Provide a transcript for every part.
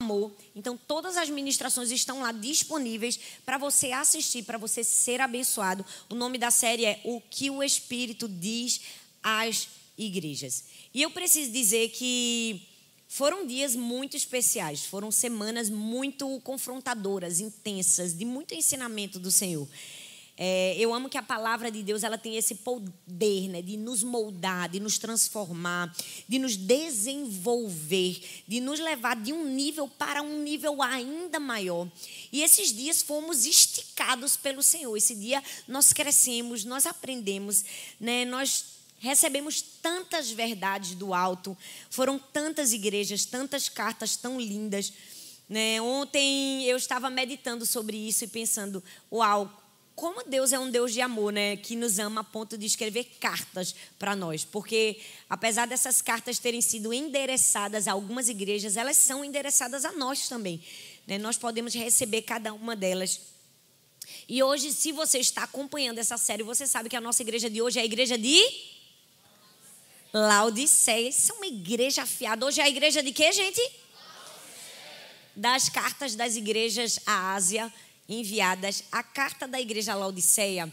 amor. Então, todas as ministrações estão lá disponíveis para você assistir, para você ser abençoado. O nome da série é O que o Espírito diz às igrejas. E eu preciso dizer que foram dias muito especiais, foram semanas muito confrontadoras, intensas, de muito ensinamento do Senhor. É, eu amo que a palavra de Deus ela tem esse poder né, de nos moldar, de nos transformar, de nos desenvolver, de nos levar de um nível para um nível ainda maior. E esses dias fomos esticados pelo Senhor. Esse dia nós crescemos, nós aprendemos, né, nós recebemos tantas verdades do alto, foram tantas igrejas, tantas cartas tão lindas. Né? Ontem eu estava meditando sobre isso e pensando, uau, como Deus é um Deus de amor, né? Que nos ama a ponto de escrever cartas para nós. Porque, apesar dessas cartas terem sido endereçadas a algumas igrejas, elas são endereçadas a nós também. Né? Nós podemos receber cada uma delas. E hoje, se você está acompanhando essa série, você sabe que a nossa igreja de hoje é a igreja de Laodiceia. Isso é uma igreja afiada. Hoje é a igreja de quê, gente? Das cartas das igrejas à Ásia enviadas, a carta da igreja Laodiceia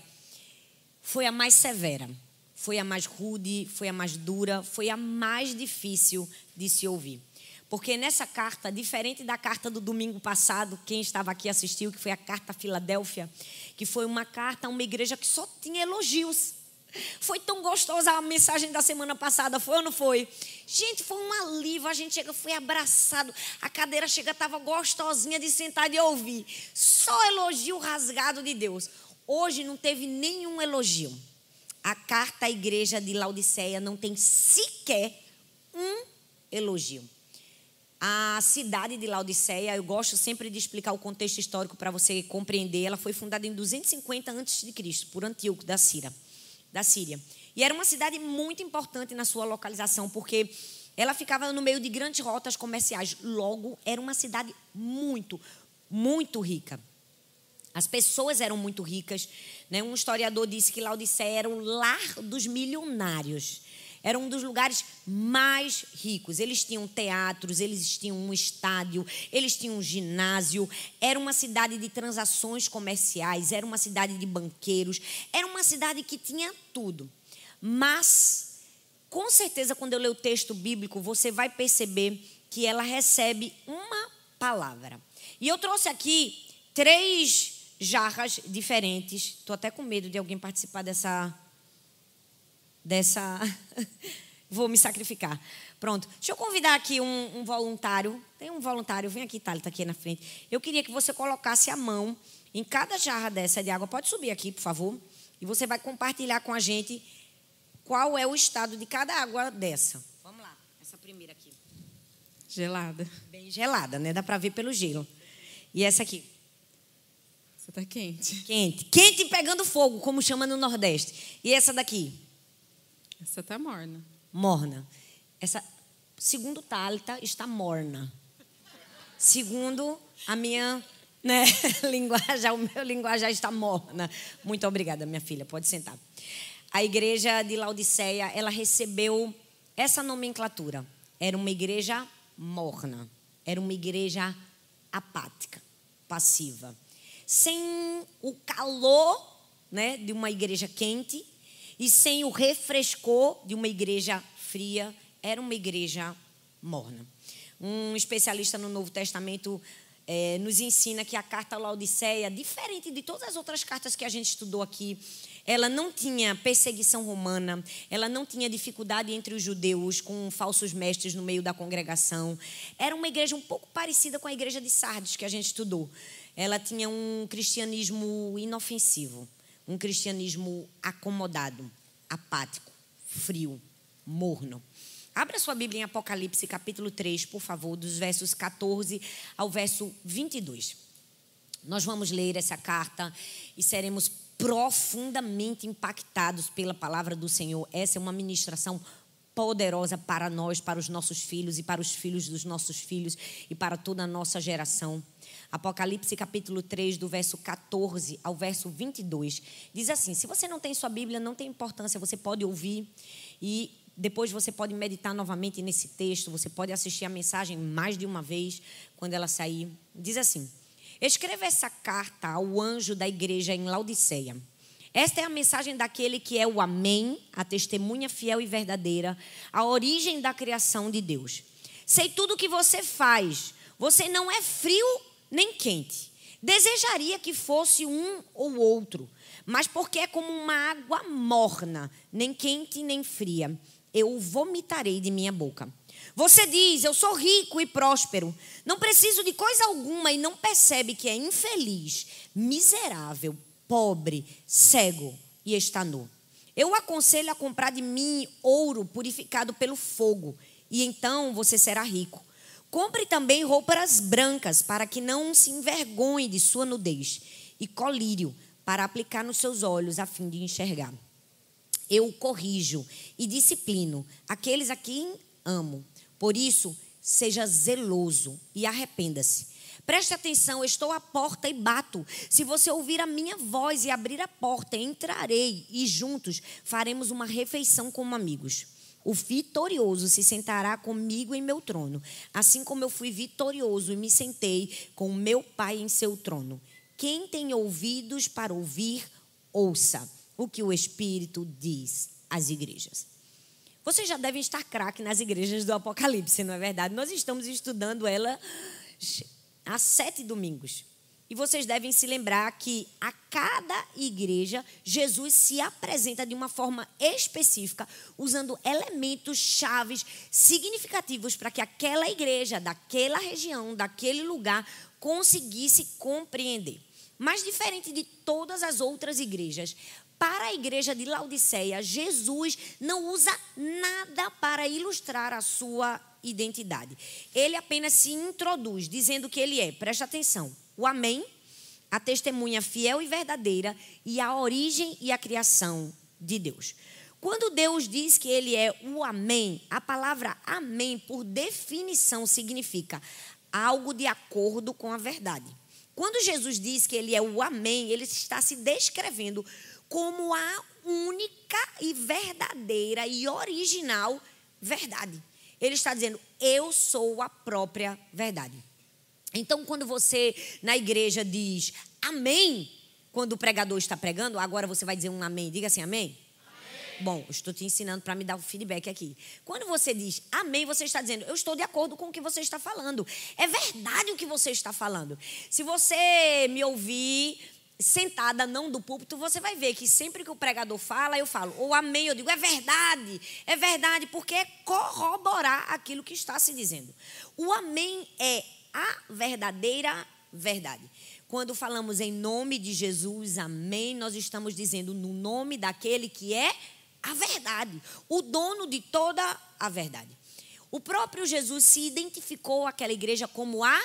foi a mais severa, foi a mais rude, foi a mais dura, foi a mais difícil de se ouvir. Porque nessa carta, diferente da carta do domingo passado, quem estava aqui assistiu, que foi a carta Filadélfia, que foi uma carta a uma igreja que só tinha elogios. Foi tão gostosa a mensagem da semana passada, foi ou não foi? Gente, foi um alívio. A gente chega, foi abraçado. A cadeira chega, estava gostosinha de sentar e ouvir. Só elogio rasgado de Deus. Hoje não teve nenhum elogio. A carta à igreja de Laodiceia não tem sequer um elogio. A cidade de Laodiceia, eu gosto sempre de explicar o contexto histórico para você compreender. Ela foi fundada em 250 a.C. por Antíoco da Síria da Síria. E era uma cidade muito importante na sua localização, porque ela ficava no meio de grandes rotas comerciais. Logo, era uma cidade muito, muito rica. As pessoas eram muito ricas. Né? Um historiador disse que Laodiceia era o lar dos milionários. Era um dos lugares mais ricos. Eles tinham teatros, eles tinham um estádio, eles tinham um ginásio. Era uma cidade de transações comerciais, era uma cidade de banqueiros, era uma cidade que tinha tudo. Mas, com certeza, quando eu ler o texto bíblico, você vai perceber que ela recebe uma palavra. E eu trouxe aqui três jarras diferentes. Estou até com medo de alguém participar dessa. Dessa. Vou me sacrificar. Pronto. Deixa eu convidar aqui um, um voluntário. Tem um voluntário, vem aqui, Thalita, aqui na frente. Eu queria que você colocasse a mão em cada jarra dessa de água. Pode subir aqui, por favor. E você vai compartilhar com a gente qual é o estado de cada água dessa. Vamos lá, essa primeira aqui. Gelada. Bem gelada, né? Dá para ver pelo gelo. E essa aqui? Essa tá quente. Quente. Quente pegando fogo, como chama no Nordeste. E essa daqui? Essa tá morna. Morna. Essa, segundo Thalita, está morna. Segundo a minha né, linguagem, o meu linguajar está morna. Muito obrigada, minha filha. Pode sentar. A igreja de Laodiceia, ela recebeu essa nomenclatura. Era uma igreja morna. Era uma igreja apática, passiva. Sem o calor né, de uma igreja quente e sem o refrescor de uma igreja fria. Era uma igreja morna. Um especialista no Novo Testamento é, nos ensina que a carta Laodiceia, diferente de todas as outras cartas que a gente estudou aqui, ela não tinha perseguição romana, ela não tinha dificuldade entre os judeus com falsos mestres no meio da congregação. Era uma igreja um pouco parecida com a igreja de Sardes que a gente estudou. Ela tinha um cristianismo inofensivo, um cristianismo acomodado, apático, frio, morno. Abra sua Bíblia em Apocalipse, capítulo 3, por favor, dos versos 14 ao verso 22. Nós vamos ler essa carta e seremos profundamente impactados pela palavra do Senhor. Essa é uma ministração poderosa para nós, para os nossos filhos e para os filhos dos nossos filhos e para toda a nossa geração. Apocalipse capítulo 3, do verso 14 ao verso 22, diz assim: Se você não tem sua Bíblia, não tem importância, você pode ouvir e Depois você pode meditar novamente nesse texto, você pode assistir a mensagem mais de uma vez quando ela sair. Diz assim: Escreva essa carta ao anjo da igreja em Laodiceia. Esta é a mensagem daquele que é o Amém, a testemunha fiel e verdadeira, a origem da criação de Deus. Sei tudo o que você faz. Você não é frio nem quente. Desejaria que fosse um ou outro, mas porque é como uma água morna, nem quente nem fria, eu vomitarei de minha boca. Você diz: Eu sou rico e próspero, não preciso de coisa alguma e não percebe que é infeliz, miserável, pobre, cego e está nu. Eu o aconselho a comprar de mim ouro purificado pelo fogo, e então você será rico. Compre também roupas brancas, para que não se envergonhe de sua nudez, e colírio, para aplicar nos seus olhos, a fim de enxergar. Eu corrijo e disciplino aqueles a quem amo. Por isso, seja zeloso e arrependa-se. Preste atenção, estou à porta e bato. Se você ouvir a minha voz e abrir a porta, entrarei e juntos faremos uma refeição como amigos. O vitorioso se sentará comigo em meu trono, assim como eu fui vitorioso e me sentei com meu Pai em seu trono. Quem tem ouvidos para ouvir, ouça o que o Espírito diz às igrejas. Vocês já devem estar craque nas igrejas do Apocalipse, não é verdade? Nós estamos estudando ela há sete domingos. E vocês devem se lembrar que a cada igreja, Jesus se apresenta de uma forma específica, usando elementos chaves significativos para que aquela igreja, daquela região, daquele lugar, conseguisse compreender. Mas diferente de todas as outras igrejas, para a igreja de Laodiceia, Jesus não usa nada para ilustrar a sua identidade. Ele apenas se introduz, dizendo que ele é, presta atenção, o Amém, a testemunha fiel e verdadeira e a origem e a criação de Deus. Quando Deus diz que ele é o Amém, a palavra Amém, por definição, significa algo de acordo com a verdade. Quando Jesus diz que ele é o Amém, ele está se descrevendo como a única e verdadeira e original verdade. Ele está dizendo: Eu sou a própria verdade. Então, quando você na igreja diz amém, quando o pregador está pregando, agora você vai dizer um amém, diga assim: amém. Bom, estou te ensinando para me dar o feedback aqui. Quando você diz amém, você está dizendo, eu estou de acordo com o que você está falando. É verdade o que você está falando. Se você me ouvir sentada, não do púlpito, você vai ver que sempre que o pregador fala, eu falo, ou amém, eu digo, é verdade, é verdade, porque é corroborar aquilo que está se dizendo. O amém é a verdadeira verdade. Quando falamos em nome de Jesus, amém, nós estamos dizendo no nome daquele que é a verdade, o dono de toda a verdade. O próprio Jesus se identificou aquela igreja como a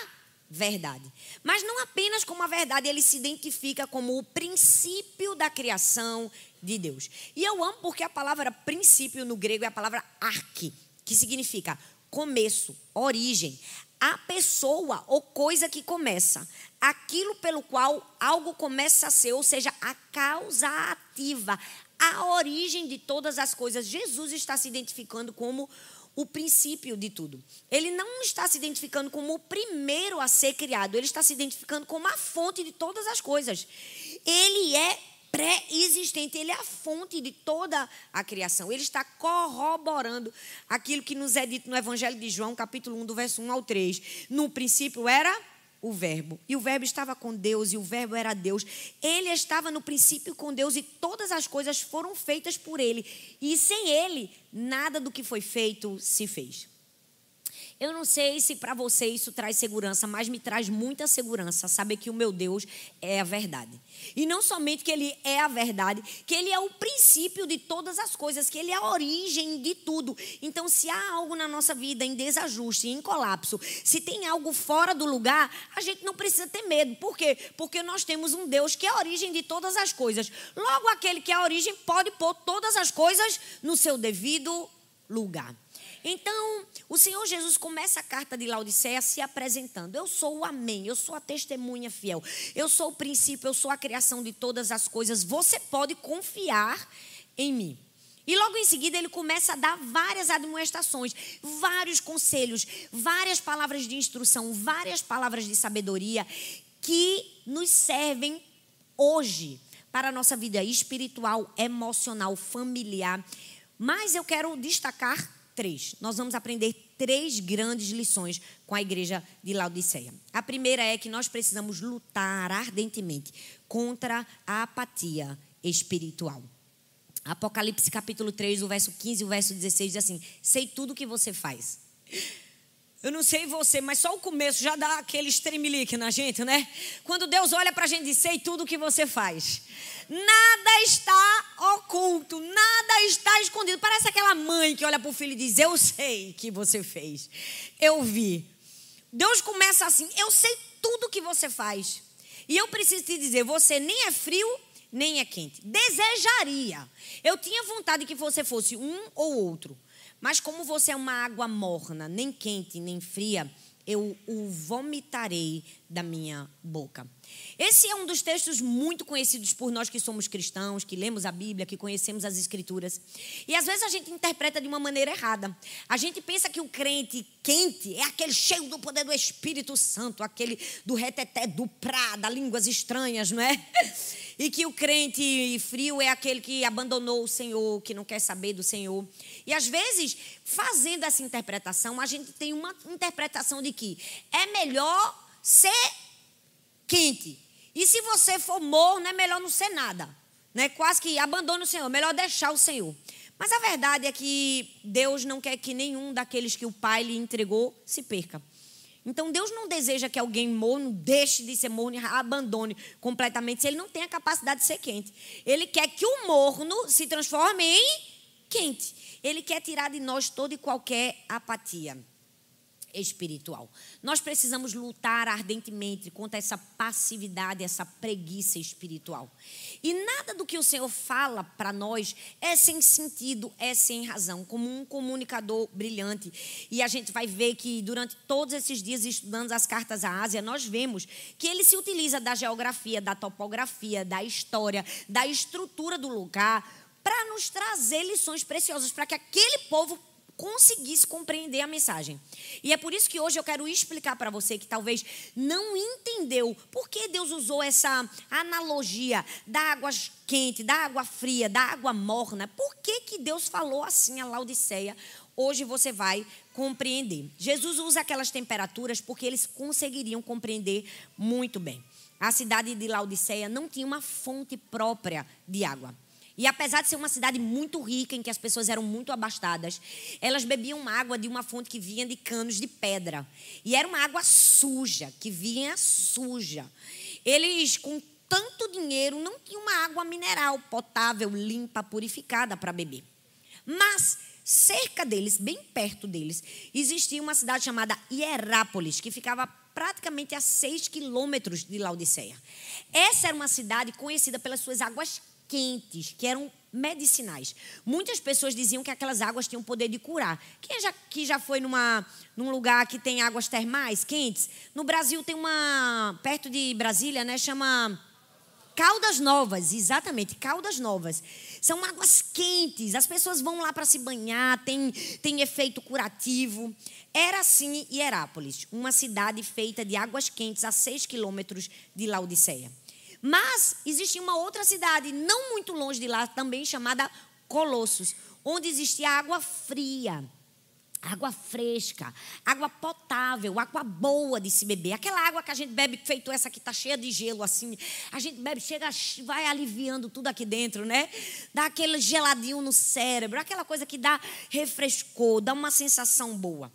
verdade. Mas não apenas como a verdade, ele se identifica como o princípio da criação de Deus. E eu amo porque a palavra princípio no grego é a palavra arque, que significa começo, origem, a pessoa ou coisa que começa, aquilo pelo qual algo começa a ser, ou seja, a causa ativa, a origem de todas as coisas. Jesus está se identificando como o princípio de tudo. Ele não está se identificando como o primeiro a ser criado, ele está se identificando como a fonte de todas as coisas. Ele é pré-existente, ele é a fonte de toda a criação. Ele está corroborando aquilo que nos é dito no Evangelho de João, capítulo 1, do verso 1 ao 3. No princípio era o Verbo. E o Verbo estava com Deus, e o Verbo era Deus. Ele estava no princípio com Deus, e todas as coisas foram feitas por Ele. E sem Ele, nada do que foi feito se fez. Eu não sei se para você isso traz segurança, mas me traz muita segurança saber que o meu Deus é a verdade. E não somente que Ele é a verdade, que Ele é o princípio de todas as coisas, que Ele é a origem de tudo. Então, se há algo na nossa vida em desajuste, em colapso, se tem algo fora do lugar, a gente não precisa ter medo. Por quê? Porque nós temos um Deus que é a origem de todas as coisas. Logo, aquele que é a origem pode pôr todas as coisas no seu devido lugar. Então, o Senhor Jesus começa a carta de Laodiceia se apresentando. Eu sou o Amém, eu sou a testemunha fiel, eu sou o princípio, eu sou a criação de todas as coisas. Você pode confiar em mim. E logo em seguida ele começa a dar várias admoestações, vários conselhos, várias palavras de instrução, várias palavras de sabedoria que nos servem hoje para a nossa vida espiritual, emocional, familiar. Mas eu quero destacar três. Nós vamos aprender três grandes lições com a igreja de Laodiceia. A primeira é que nós precisamos lutar ardentemente contra a apatia espiritual. Apocalipse capítulo 3, o verso 15 e o verso 16 diz assim: Sei tudo o que você faz. Eu não sei você, mas só o começo já dá aquele estremelique na gente, né? Quando Deus olha para a gente e diz: Sei tudo o que você faz. Nada está oculto, nada está escondido. Parece aquela mãe que olha para o filho e diz: Eu sei que você fez. Eu vi. Deus começa assim: Eu sei tudo o que você faz. E eu preciso te dizer: Você nem é frio nem é quente. Desejaria. Eu tinha vontade que você fosse um ou outro. Mas como você é uma água morna, nem quente, nem fria, eu o vomitarei da minha boca. Esse é um dos textos muito conhecidos por nós que somos cristãos, que lemos a Bíblia, que conhecemos as Escrituras. E às vezes a gente interpreta de uma maneira errada. A gente pensa que o crente quente é aquele cheio do poder do Espírito Santo, aquele do reteté, do prá, da línguas estranhas, não é? E que o crente frio é aquele que abandonou o Senhor, que não quer saber do Senhor. E às vezes, fazendo essa interpretação, a gente tem uma interpretação de que é melhor ser quente. E se você for morno, é melhor não ser nada. Né? Quase que abandone o Senhor, melhor deixar o Senhor. Mas a verdade é que Deus não quer que nenhum daqueles que o Pai lhe entregou se perca. Então Deus não deseja que alguém morno deixe de ser morno e abandone completamente se ele não tem a capacidade de ser quente. Ele quer que o morno se transforme em quente. Ele quer tirar de nós toda e qualquer apatia espiritual. Nós precisamos lutar ardentemente contra essa passividade, essa preguiça espiritual. E nada do que o Senhor fala para nós é sem sentido, é sem razão, como um comunicador brilhante. E a gente vai ver que durante todos esses dias estudando as cartas à Ásia, nós vemos que ele se utiliza da geografia, da topografia, da história, da estrutura do lugar para nos trazer lições preciosas para que aquele povo conseguisse compreender a mensagem. E é por isso que hoje eu quero explicar para você que talvez não entendeu por que Deus usou essa analogia da água quente, da água fria, da água morna. Por que, que Deus falou assim a Laodiceia? Hoje você vai compreender. Jesus usa aquelas temperaturas porque eles conseguiriam compreender muito bem. A cidade de Laodiceia não tinha uma fonte própria de água. E apesar de ser uma cidade muito rica, em que as pessoas eram muito abastadas, elas bebiam água de uma fonte que vinha de canos de pedra. E era uma água suja, que vinha suja. Eles, com tanto dinheiro, não tinham uma água mineral potável, limpa, purificada para beber. Mas cerca deles, bem perto deles, existia uma cidade chamada Hierápolis, que ficava praticamente a seis quilômetros de Laodiceia. Essa era uma cidade conhecida pelas suas águas quentes, que eram medicinais. Muitas pessoas diziam que aquelas águas tinham poder de curar. Quem já, que já foi numa, num lugar que tem águas termais quentes? No Brasil tem uma, perto de Brasília, né, chama Caldas Novas, exatamente, Caldas Novas. São águas quentes, as pessoas vão lá para se banhar, tem, tem efeito curativo. Era assim Hierápolis, uma cidade feita de águas quentes a seis quilômetros de Laodiceia. Mas existia uma outra cidade, não muito longe de lá, também chamada Colossos, onde existia água fria, água fresca, água potável, água boa de se beber. Aquela água que a gente bebe, feito essa que está cheia de gelo, assim, a gente bebe, chega, vai aliviando tudo aqui dentro, né? Dá aquele geladinho no cérebro, aquela coisa que dá refrescou, dá uma sensação boa.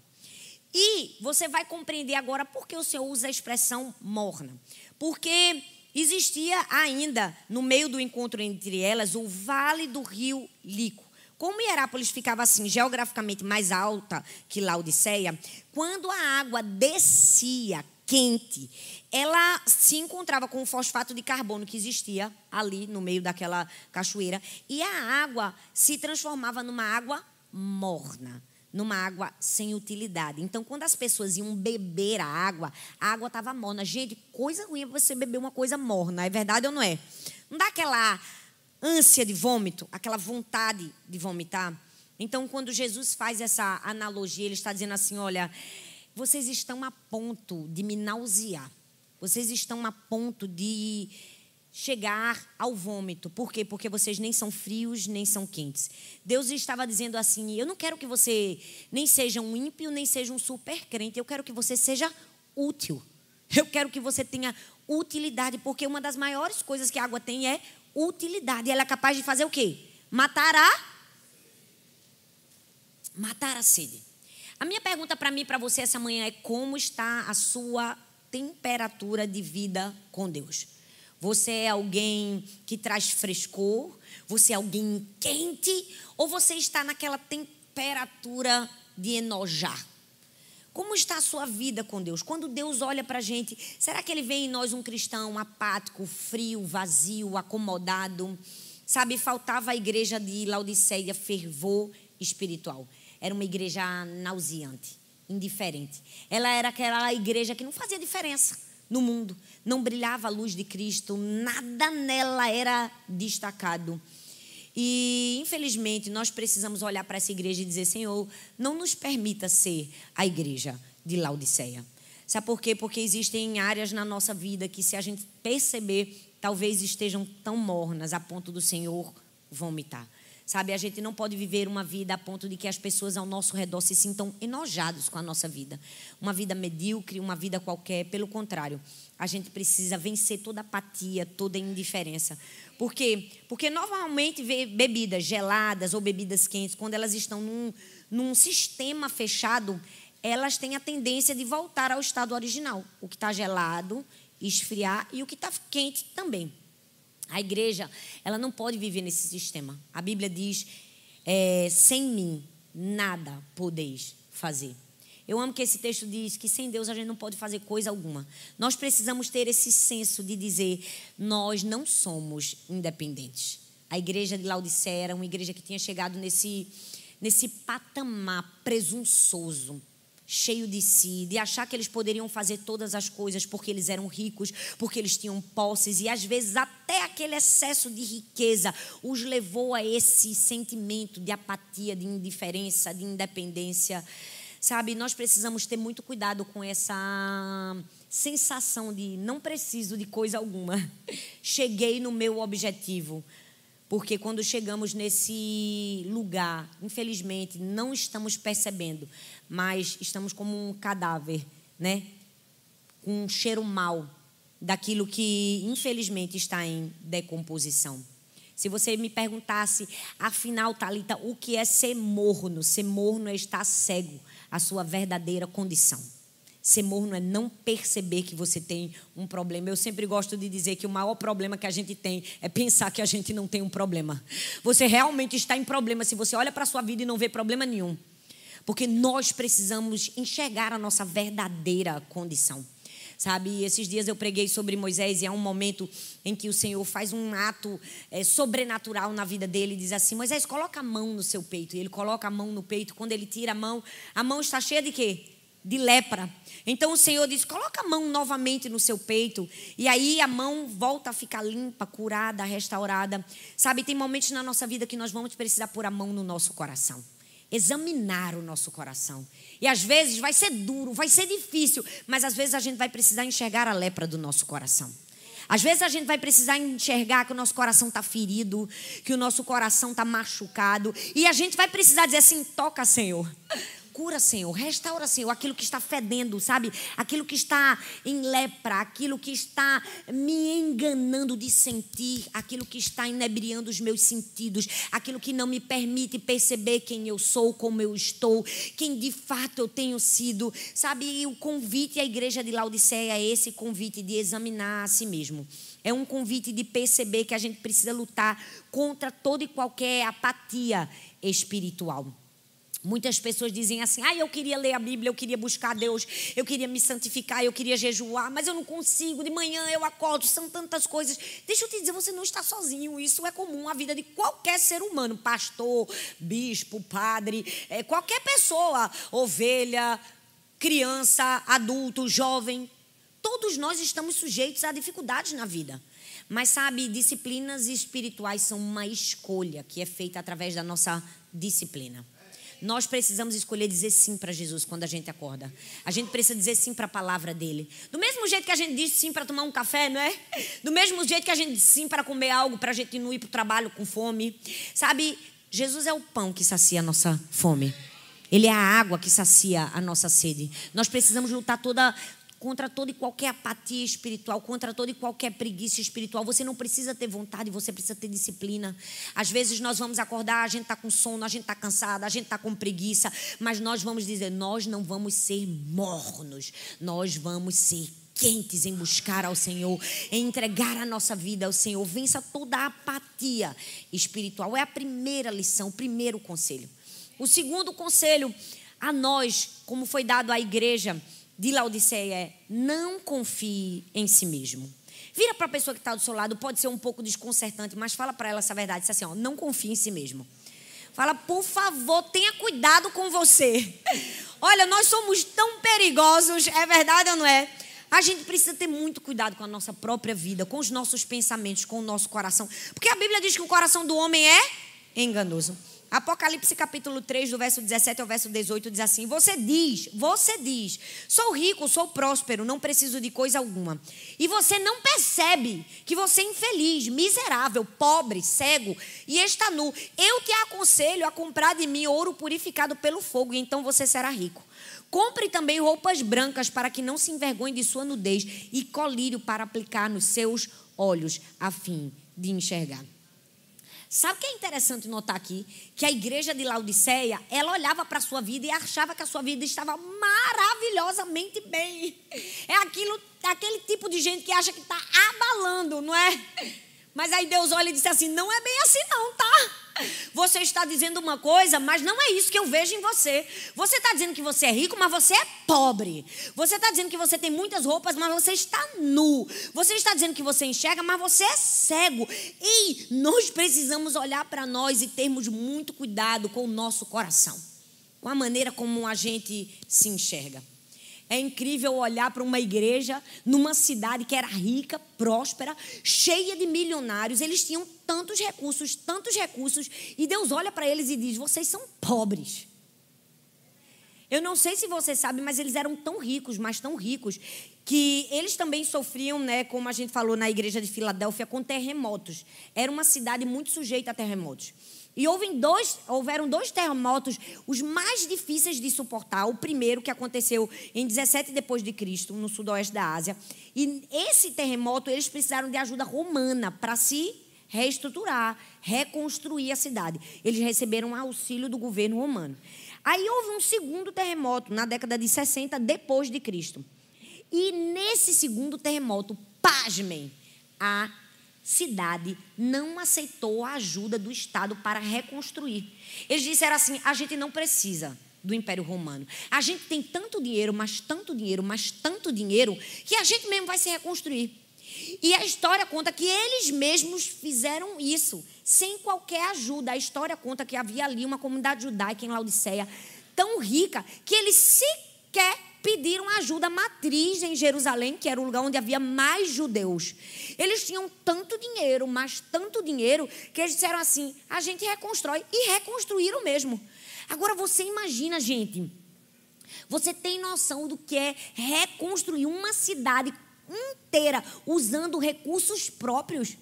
E você vai compreender agora por que o Senhor usa a expressão morna. Porque Existia ainda, no meio do encontro entre elas, o vale do rio Lico. Como Hierápolis ficava assim, geograficamente mais alta que Laodiceia, quando a água descia quente, ela se encontrava com o fosfato de carbono que existia ali no meio daquela cachoeira, e a água se transformava numa água morna numa água sem utilidade. Então, quando as pessoas iam beber a água, a água estava morna. Gente, coisa ruim é você beber uma coisa morna, é verdade ou não é? Não dá aquela ânsia de vômito, aquela vontade de vomitar. Então, quando Jesus faz essa analogia, ele está dizendo assim: olha, vocês estão a ponto de me nausear, vocês estão a ponto de chegar ao vômito. Por quê? Porque vocês nem são frios, nem são quentes. Deus estava dizendo assim: eu não quero que você nem seja um ímpio, nem seja um super crente, eu quero que você seja útil. Eu quero que você tenha utilidade, porque uma das maiores coisas que a água tem é utilidade. Ela é capaz de fazer o quê? Matar a matar a sede. A minha pergunta para mim e para você essa manhã é como está a sua temperatura de vida com Deus? Você é alguém que traz frescor? Você é alguém quente? Ou você está naquela temperatura de enojar? Como está a sua vida com Deus? Quando Deus olha para a gente, será que Ele vê em nós um cristão apático, frio, vazio, acomodado? Sabe, faltava à igreja de Laodiceia fervor espiritual. Era uma igreja nauseante, indiferente. Ela era aquela igreja que não fazia diferença no mundo, não brilhava a luz de Cristo, nada nela era destacado. E, infelizmente, nós precisamos olhar para essa igreja e dizer: Senhor, não nos permita ser a igreja de Laodiceia. Sabe por quê? Porque existem áreas na nossa vida que, se a gente perceber, talvez estejam tão mornas a ponto do Senhor vomitar. Sabe, a gente não pode viver uma vida a ponto de que as pessoas ao nosso redor se sintam enojados com a nossa vida. Uma vida medíocre, uma vida qualquer. Pelo contrário, a gente precisa vencer toda apatia, toda indiferença. Por quê? Porque normalmente bebidas geladas ou bebidas quentes, quando elas estão num, num sistema fechado, elas têm a tendência de voltar ao estado original. O que está gelado, esfriar e o que está quente também. A igreja, ela não pode viver nesse sistema. A Bíblia diz: é, sem mim nada podeis fazer. Eu amo que esse texto diz que sem Deus a gente não pode fazer coisa alguma. Nós precisamos ter esse senso de dizer: nós não somos independentes. A igreja de Laodiceia era uma igreja que tinha chegado nesse, nesse patamar presunçoso cheio de si, de achar que eles poderiam fazer todas as coisas porque eles eram ricos, porque eles tinham posses e às vezes até aquele excesso de riqueza os levou a esse sentimento de apatia, de indiferença, de independência. Sabe, nós precisamos ter muito cuidado com essa sensação de não preciso de coisa alguma. Cheguei no meu objetivo. Porque quando chegamos nesse lugar, infelizmente, não estamos percebendo, mas estamos como um cadáver, né? Com um cheiro mau daquilo que, infelizmente, está em decomposição. Se você me perguntasse, afinal, Talita, o que é ser morno? Ser morno é estar cego à sua verdadeira condição. Ser morno é não perceber que você tem um problema. Eu sempre gosto de dizer que o maior problema que a gente tem é pensar que a gente não tem um problema. Você realmente está em problema se você olha para a sua vida e não vê problema nenhum. Porque nós precisamos enxergar a nossa verdadeira condição. Sabe, esses dias eu preguei sobre Moisés e há um momento em que o Senhor faz um ato é, sobrenatural na vida dele e diz assim: Moisés, coloca a mão no seu peito. E ele coloca a mão no peito. Quando ele tira a mão, a mão está cheia de quê? de lepra. Então o Senhor diz: coloca a mão novamente no seu peito. E aí a mão volta a ficar limpa, curada, restaurada. Sabe, tem momentos na nossa vida que nós vamos precisar pôr a mão no nosso coração. Examinar o nosso coração. E às vezes vai ser duro, vai ser difícil, mas às vezes a gente vai precisar enxergar a lepra do nosso coração. Às vezes a gente vai precisar enxergar que o nosso coração está ferido, que o nosso coração está machucado. E a gente vai precisar dizer assim: toca, Senhor. Cura, Senhor. Restaura, Senhor, aquilo que está fedendo, sabe? Aquilo que está em lepra, aquilo que está me enganando de sentir, aquilo que está inebriando os meus sentidos, aquilo que não me permite perceber quem eu sou, como eu estou, quem de fato eu tenho sido. Sabe? E o convite à igreja de Laodiceia é esse convite de examinar a si mesmo. É um convite de perceber que a gente precisa lutar contra toda e qualquer apatia espiritual. Muitas pessoas dizem assim: ah, eu queria ler a Bíblia, eu queria buscar Deus, eu queria me santificar, eu queria jejuar, mas eu não consigo. De manhã eu acordo, são tantas coisas. Deixa eu te dizer, você não está sozinho. Isso é comum a vida de qualquer ser humano: pastor, bispo, padre, é, qualquer pessoa, ovelha, criança, adulto, jovem. Todos nós estamos sujeitos a dificuldades na vida. Mas sabe, disciplinas espirituais são uma escolha que é feita através da nossa disciplina. Nós precisamos escolher dizer sim para Jesus quando a gente acorda. A gente precisa dizer sim para a palavra dele. Do mesmo jeito que a gente diz sim para tomar um café, não é? Do mesmo jeito que a gente diz sim para comer algo, para a gente não ir para o trabalho com fome. Sabe, Jesus é o pão que sacia a nossa fome. Ele é a água que sacia a nossa sede. Nós precisamos lutar toda contra toda e qualquer apatia espiritual, contra toda e qualquer preguiça espiritual. Você não precisa ter vontade, você precisa ter disciplina. Às vezes nós vamos acordar, a gente está com sono, a gente está cansada, a gente está com preguiça, mas nós vamos dizer: nós não vamos ser mornos, nós vamos ser quentes em buscar ao Senhor, em entregar a nossa vida ao Senhor. Vença toda a apatia espiritual. É a primeira lição, o primeiro conselho. O segundo conselho a nós, como foi dado à igreja, de Laodiceia é: não confie em si mesmo. Vira para a pessoa que está do seu lado, pode ser um pouco desconcertante, mas fala para ela essa verdade. Diz assim: ó, não confie em si mesmo. Fala, por favor, tenha cuidado com você. Olha, nós somos tão perigosos, é verdade ou não é? A gente precisa ter muito cuidado com a nossa própria vida, com os nossos pensamentos, com o nosso coração. Porque a Bíblia diz que o coração do homem é enganoso. Apocalipse capítulo 3, do verso 17 ao verso 18, diz assim: Você diz, você diz, sou rico, sou próspero, não preciso de coisa alguma. E você não percebe que você é infeliz, miserável, pobre, cego e está nu. Eu te aconselho a comprar de mim ouro purificado pelo fogo, e então você será rico. Compre também roupas brancas para que não se envergonhe de sua nudez, e colírio para aplicar nos seus olhos, a fim de enxergar. Sabe o que é interessante notar aqui? Que a igreja de Laodiceia, ela olhava para a sua vida e achava que a sua vida estava maravilhosamente bem. É aquilo, aquele tipo de gente que acha que está abalando, não é? Mas aí Deus olha e disse assim: não é bem assim, não, tá? Você está dizendo uma coisa, mas não é isso que eu vejo em você. Você está dizendo que você é rico, mas você é pobre. Você está dizendo que você tem muitas roupas, mas você está nu. Você está dizendo que você enxerga, mas você é cego. E nós precisamos olhar para nós e termos muito cuidado com o nosso coração, com a maneira como a gente se enxerga. É incrível olhar para uma igreja numa cidade que era rica, próspera, cheia de milionários. Eles tinham tantos recursos, tantos recursos, e Deus olha para eles e diz: Vocês são pobres. Eu não sei se você sabe, mas eles eram tão ricos, mas tão ricos, que eles também sofriam, né, como a gente falou na igreja de Filadélfia, com terremotos. Era uma cidade muito sujeita a terremotos. E dois, houveram dois terremotos, os mais difíceis de suportar. O primeiro, que aconteceu em 17 depois de Cristo, no sudoeste da Ásia. E esse terremoto, eles precisaram de ajuda romana para se reestruturar, reconstruir a cidade. Eles receberam auxílio do governo romano. Aí houve um segundo terremoto na década de 60 depois de Cristo. E nesse segundo terremoto, pasmem, a cidade não aceitou a ajuda do Estado para reconstruir. Eles disseram assim: a gente não precisa do Império Romano. A gente tem tanto dinheiro, mas tanto dinheiro, mas tanto dinheiro, que a gente mesmo vai se reconstruir. E a história conta que eles mesmos fizeram isso, sem qualquer ajuda. A história conta que havia ali uma comunidade judaica em Laodiceia tão rica que eles sequer pediram ajuda matriz em Jerusalém, que era o lugar onde havia mais judeus. Eles tinham tanto dinheiro, mas tanto dinheiro, que eles disseram assim: a gente reconstrói. E reconstruíram mesmo. Agora você imagina, gente. Você tem noção do que é reconstruir uma cidade inteira usando recursos próprios?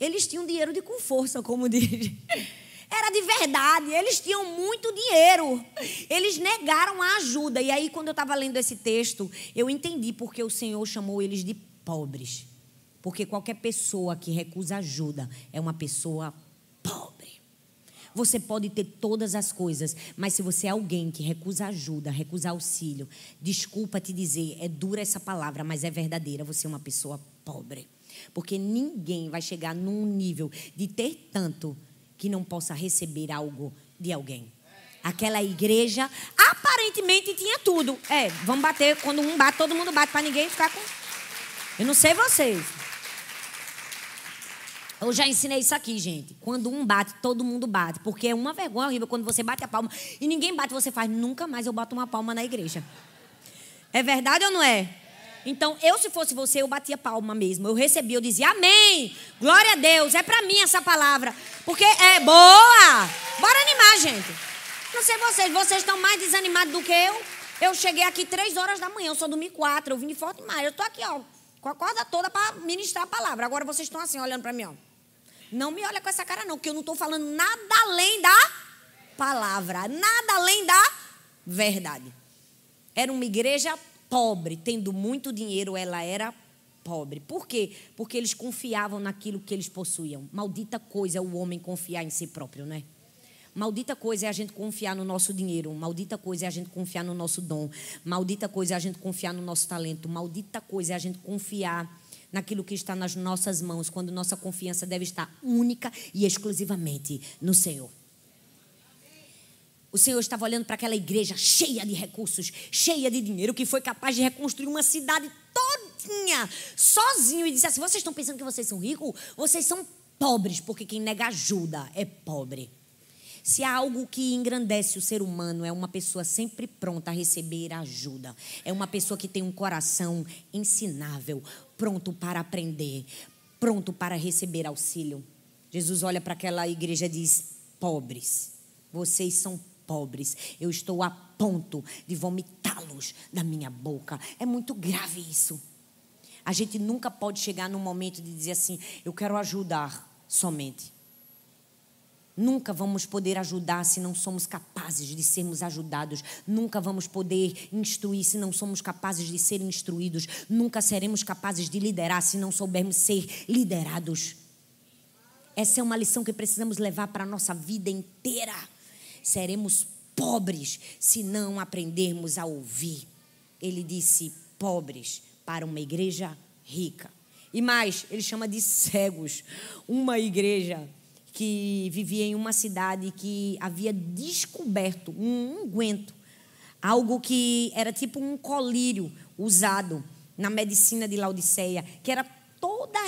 Eles tinham dinheiro de com força, como diz. Era de verdade, eles tinham muito dinheiro. Eles negaram a ajuda. E aí, quando eu estava lendo esse texto, eu entendi porque o Senhor chamou eles de pobres. Porque qualquer pessoa que recusa ajuda é uma pessoa pobre. Você pode ter todas as coisas, mas se você é alguém que recusa ajuda, recusa auxílio, desculpa te dizer, é dura essa palavra, mas é verdadeira, você é uma pessoa pobre. Porque ninguém vai chegar num nível de ter tanto que não possa receber algo de alguém. Aquela igreja aparentemente tinha tudo. É, vamos bater, quando um bate, todo mundo bate para ninguém ficar com. Eu não sei vocês. Eu já ensinei isso aqui, gente. Quando um bate, todo mundo bate. Porque é uma vergonha horrível quando você bate a palma e ninguém bate, você faz, nunca mais eu boto uma palma na igreja. É verdade ou não é? Então, eu, se fosse você, eu batia palma mesmo. Eu recebia, eu dizia, amém. Glória a Deus. É para mim essa palavra. Porque é boa. Bora animar, gente. Não sei vocês, vocês estão mais desanimados do que eu. Eu cheguei aqui três horas da manhã, eu sou dormi quatro, eu vim de Forte Maio. Eu estou aqui, ó, com a corda toda para ministrar a palavra. Agora vocês estão assim, olhando para mim, ó. Não me olha com essa cara, não, porque eu não estou falando nada além da palavra, nada além da verdade. Era uma igreja pobre, tendo muito dinheiro, ela era pobre. Por quê? Porque eles confiavam naquilo que eles possuíam. Maldita coisa é o homem confiar em si próprio, né? Maldita coisa é a gente confiar no nosso dinheiro. Maldita coisa é a gente confiar no nosso dom. Maldita coisa é a gente confiar no nosso talento. Maldita coisa é a gente confiar naquilo que está nas nossas mãos, quando nossa confiança deve estar única e exclusivamente no Senhor. O Senhor estava olhando para aquela igreja cheia de recursos, cheia de dinheiro, que foi capaz de reconstruir uma cidade todinha, sozinho, e disse assim: Vocês estão pensando que vocês são ricos? Vocês são pobres, porque quem nega ajuda é pobre. Se há algo que engrandece o ser humano, é uma pessoa sempre pronta a receber ajuda. É uma pessoa que tem um coração ensinável, pronto para aprender, pronto para receber auxílio. Jesus olha para aquela igreja e diz: Pobres, vocês são pobres. Eu estou a ponto de vomitá-los da minha boca. É muito grave isso. A gente nunca pode chegar num momento de dizer assim: Eu quero ajudar somente. Nunca vamos poder ajudar se não somos capazes de sermos ajudados. Nunca vamos poder instruir se não somos capazes de ser instruídos. Nunca seremos capazes de liderar se não soubermos ser liderados. Essa é uma lição que precisamos levar para a nossa vida inteira. Seremos pobres se não aprendermos a ouvir. Ele disse pobres para uma igreja rica. E mais, ele chama de cegos. Uma igreja que vivia em uma cidade que havia descoberto um unguento, algo que era tipo um colírio usado na medicina de Laodiceia, que era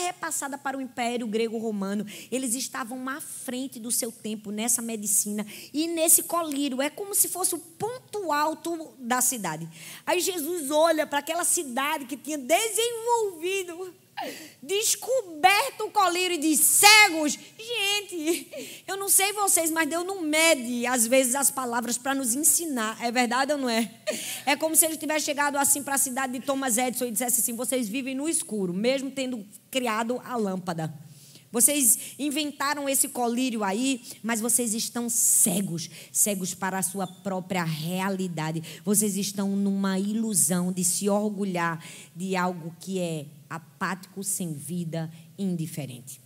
repassada para o Império Grego-Romano. Eles estavam à frente do seu tempo nessa medicina e nesse colírio. É como se fosse o ponto alto da cidade. Aí Jesus olha para aquela cidade que tinha desenvolvido descoberto o colírio e diz: cegos. Gente, eu não sei vocês, mas Deus não mede às vezes as palavras para nos ensinar. É verdade ou não é? É como se ele tivesse chegado assim para a cidade de Thomas Edison e dissesse assim: vocês vivem no escuro, mesmo tendo criado a lâmpada. Vocês inventaram esse colírio aí, mas vocês estão cegos cegos para a sua própria realidade. Vocês estão numa ilusão de se orgulhar de algo que é apático, sem vida, indiferente.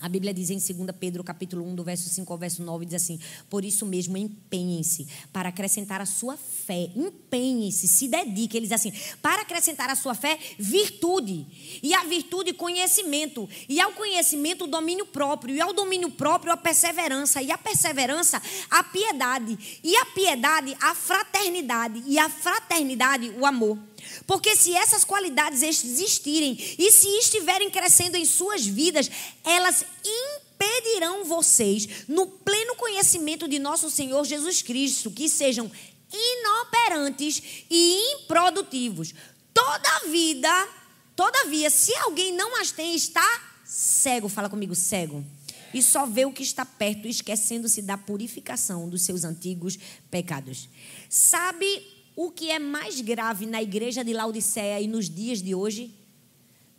A Bíblia diz em 2 Pedro, capítulo 1, do verso 5 ao verso 9, diz assim: Por isso mesmo, empenhem-se para acrescentar a sua fé. Empenhem-se, se dedique. Ele diz assim: para acrescentar a sua fé, virtude. E a virtude, conhecimento. E ao conhecimento, o domínio próprio. E ao domínio próprio, a perseverança. E a perseverança, a piedade. E a piedade, a fraternidade. E a fraternidade, o amor. Porque se essas qualidades existirem e se estiverem crescendo em suas vidas, elas impedirão vocês, no pleno conhecimento de nosso Senhor Jesus Cristo, que sejam inoperantes e improdutivos. Toda vida, todavia, se alguém não as tem, está cego. Fala comigo, cego. E só vê o que está perto, esquecendo-se da purificação dos seus antigos pecados. Sabe o que é mais grave na igreja de Laodiceia e nos dias de hoje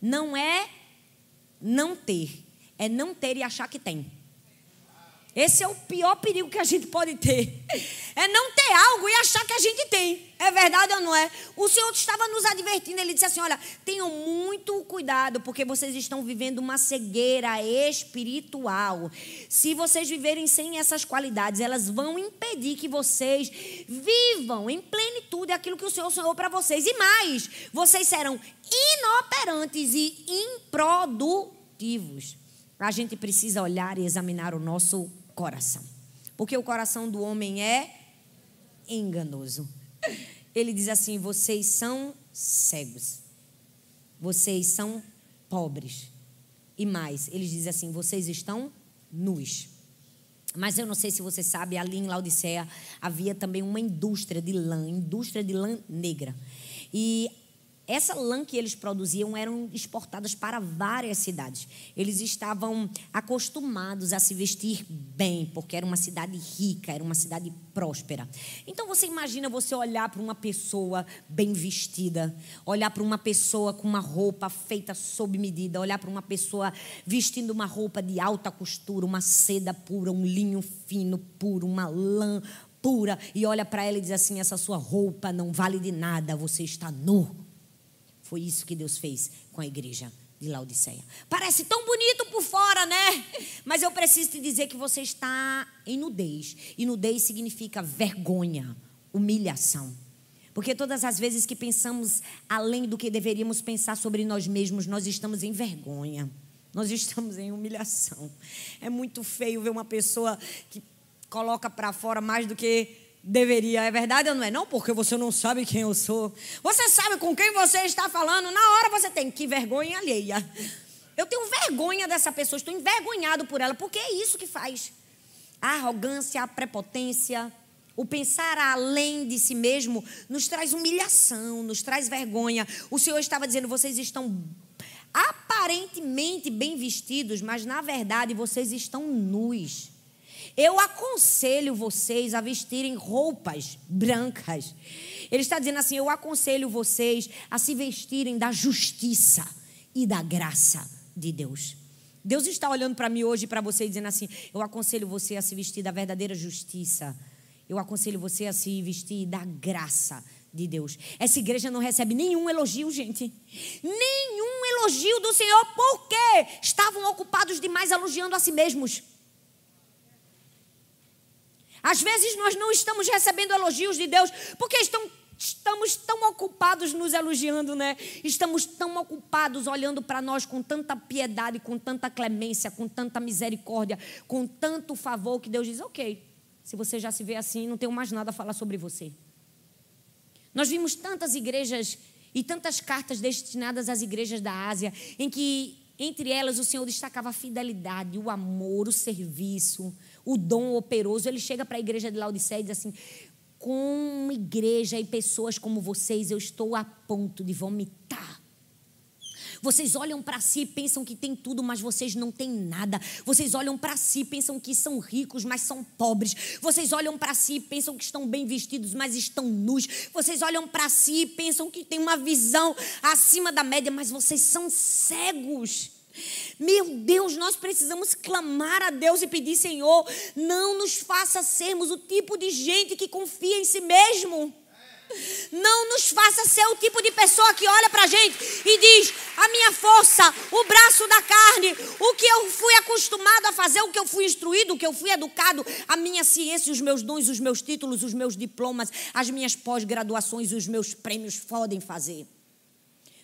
não é não ter, é não ter e achar que tem. Esse é o pior perigo que a gente pode ter. É não ter algo e achar que a gente tem. É verdade ou não é? O Senhor estava nos advertindo. Ele disse assim: Olha, tenham muito cuidado, porque vocês estão vivendo uma cegueira espiritual. Se vocês viverem sem essas qualidades, elas vão impedir que vocês vivam em plenitude aquilo que o Senhor sonhou para vocês. E mais, vocês serão inoperantes e improdutivos. A gente precisa olhar e examinar o nosso coração. Porque o coração do homem é enganoso. Ele diz assim: vocês são cegos, vocês são pobres. E mais, ele diz assim: vocês estão nus. Mas eu não sei se você sabe, ali em Laodiceia havia também uma indústria de lã, indústria de lã negra. E essa lã que eles produziam eram exportadas para várias cidades. Eles estavam acostumados a se vestir bem, porque era uma cidade rica, era uma cidade próspera. Então você imagina você olhar para uma pessoa bem vestida, olhar para uma pessoa com uma roupa feita sob medida, olhar para uma pessoa vestindo uma roupa de alta costura, uma seda pura, um linho fino puro, uma lã pura, e olha para ela e diz assim: essa sua roupa não vale de nada, você está nu. Foi isso que Deus fez com a igreja de Laodiceia. Parece tão bonito por fora, né? Mas eu preciso te dizer que você está em nudez. E nudez significa vergonha, humilhação. Porque todas as vezes que pensamos além do que deveríamos pensar sobre nós mesmos, nós estamos em vergonha. Nós estamos em humilhação. É muito feio ver uma pessoa que coloca para fora mais do que deveria. É verdade ou não é? Não, porque você não sabe quem eu sou. Você sabe com quem você está falando. Na hora você tem que vergonha alheia. Eu tenho vergonha dessa pessoa, estou envergonhado por ela, porque é isso que faz. A arrogância, a prepotência, o pensar além de si mesmo nos traz humilhação, nos traz vergonha. O Senhor estava dizendo: vocês estão aparentemente bem vestidos, mas na verdade vocês estão nus. Eu aconselho vocês a vestirem roupas brancas. Ele está dizendo assim: eu aconselho vocês a se vestirem da justiça e da graça de Deus. Deus está olhando para mim hoje e para você dizendo assim: eu aconselho você a se vestir da verdadeira justiça. Eu aconselho você a se vestir da graça de Deus. Essa igreja não recebe nenhum elogio, gente. Nenhum elogio do Senhor, porque estavam ocupados demais elogiando a si mesmos. Às vezes nós não estamos recebendo elogios de Deus porque estão, estamos tão ocupados nos elogiando, né? Estamos tão ocupados olhando para nós com tanta piedade, com tanta clemência, com tanta misericórdia, com tanto favor que Deus diz: ok, se você já se vê assim, não tenho mais nada a falar sobre você. Nós vimos tantas igrejas e tantas cartas destinadas às igrejas da Ásia, em que entre elas o Senhor destacava a fidelidade, o amor, o serviço, o dom operoso. Ele chega para a igreja de Laodiceia e diz assim: com igreja e pessoas como vocês, eu estou a ponto de vomitar. Vocês olham para si e pensam que tem tudo, mas vocês não têm nada. Vocês olham para si e pensam que são ricos, mas são pobres. Vocês olham para si e pensam que estão bem vestidos, mas estão nus. Vocês olham para si e pensam que têm uma visão acima da média, mas vocês são cegos. Meu Deus, nós precisamos clamar a Deus e pedir, Senhor, não nos faça sermos o tipo de gente que confia em si mesmo. Não nos faça ser o tipo de pessoa que olha para a gente e diz: a minha força, o braço da carne, o que eu fui acostumado a fazer, o que eu fui instruído, o que eu fui educado, a minha ciência, os meus dons, os meus títulos, os meus diplomas, as minhas pós-graduações, os meus prêmios podem fazer.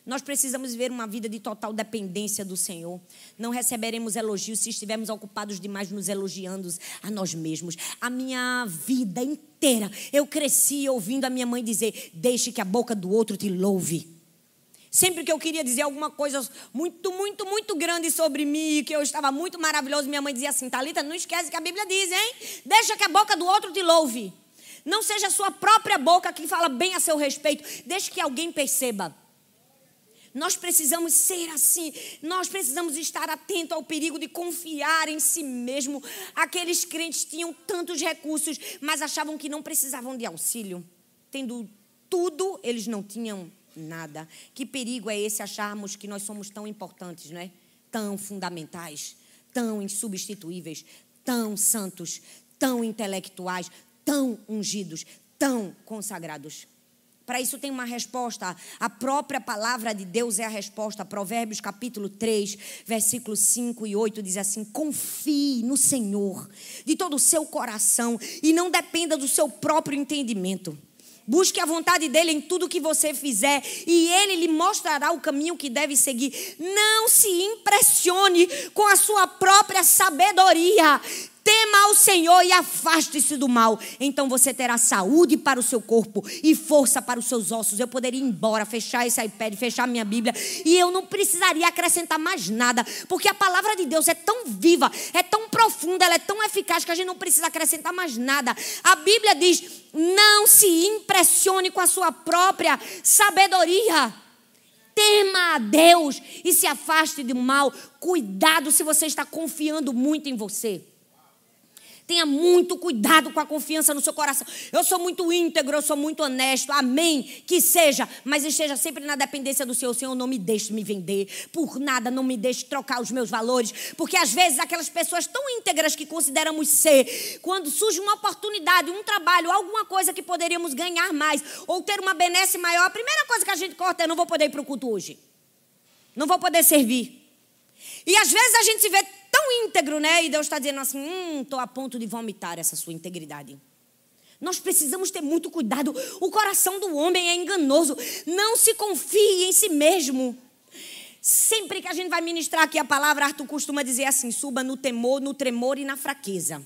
Nós precisamos viver uma vida de total dependência do Senhor. Não receberemos elogios se estivermos ocupados demais nos elogiando a nós mesmos. A minha vida inteira eu cresci ouvindo a minha mãe dizer: Deixe que a boca do outro te louve. Sempre que eu queria dizer alguma coisa muito, muito, muito grande sobre mim, que eu estava muito maravilhoso, minha mãe dizia assim: Talita, não esquece que a Bíblia diz, hein? Deixa que a boca do outro te louve. Não seja a sua própria boca que fala bem a seu respeito. Deixe que alguém perceba. Nós precisamos ser assim. Nós precisamos estar atentos ao perigo de confiar em si mesmo. Aqueles crentes tinham tantos recursos, mas achavam que não precisavam de auxílio. Tendo tudo, eles não tinham nada. Que perigo é esse acharmos que nós somos tão importantes, não é? Tão fundamentais, tão insubstituíveis, tão santos, tão intelectuais, tão ungidos, tão consagrados. Para isso tem uma resposta. A própria palavra de Deus é a resposta. Provérbios capítulo 3, versículos 5 e 8 diz assim: Confie no Senhor de todo o seu coração e não dependa do seu próprio entendimento. Busque a vontade dele em tudo que você fizer e ele lhe mostrará o caminho que deve seguir. Não se impressione com a sua própria sabedoria. Tema ao Senhor e afaste-se do mal. Então você terá saúde para o seu corpo e força para os seus ossos. Eu poderia ir embora, fechar esse iPad, fechar minha Bíblia e eu não precisaria acrescentar mais nada, porque a palavra de Deus é tão viva, é tão profunda, ela é tão eficaz que a gente não precisa acrescentar mais nada. A Bíblia diz: não se impressione com a sua própria sabedoria. Tema a Deus e se afaste do mal. Cuidado se você está confiando muito em você. Tenha muito cuidado com a confiança no seu coração. Eu sou muito íntegro, eu sou muito honesto. Amém. Que seja, mas esteja sempre na dependência do Senhor. Senhor, não me deixe me vender. Por nada, não me deixe trocar os meus valores. Porque às vezes aquelas pessoas tão íntegras que consideramos ser, quando surge uma oportunidade, um trabalho, alguma coisa que poderíamos ganhar mais ou ter uma benesse maior, a primeira coisa que a gente corta é: não vou poder ir para o culto hoje. Não vou poder servir. E às vezes a gente se vê tão íntegro, né? E Deus está dizendo assim: hum, estou a ponto de vomitar essa sua integridade. Nós precisamos ter muito cuidado. O coração do homem é enganoso. Não se confie em si mesmo. Sempre que a gente vai ministrar aqui a palavra, Arthur costuma dizer assim: suba no temor, no tremor e na fraqueza.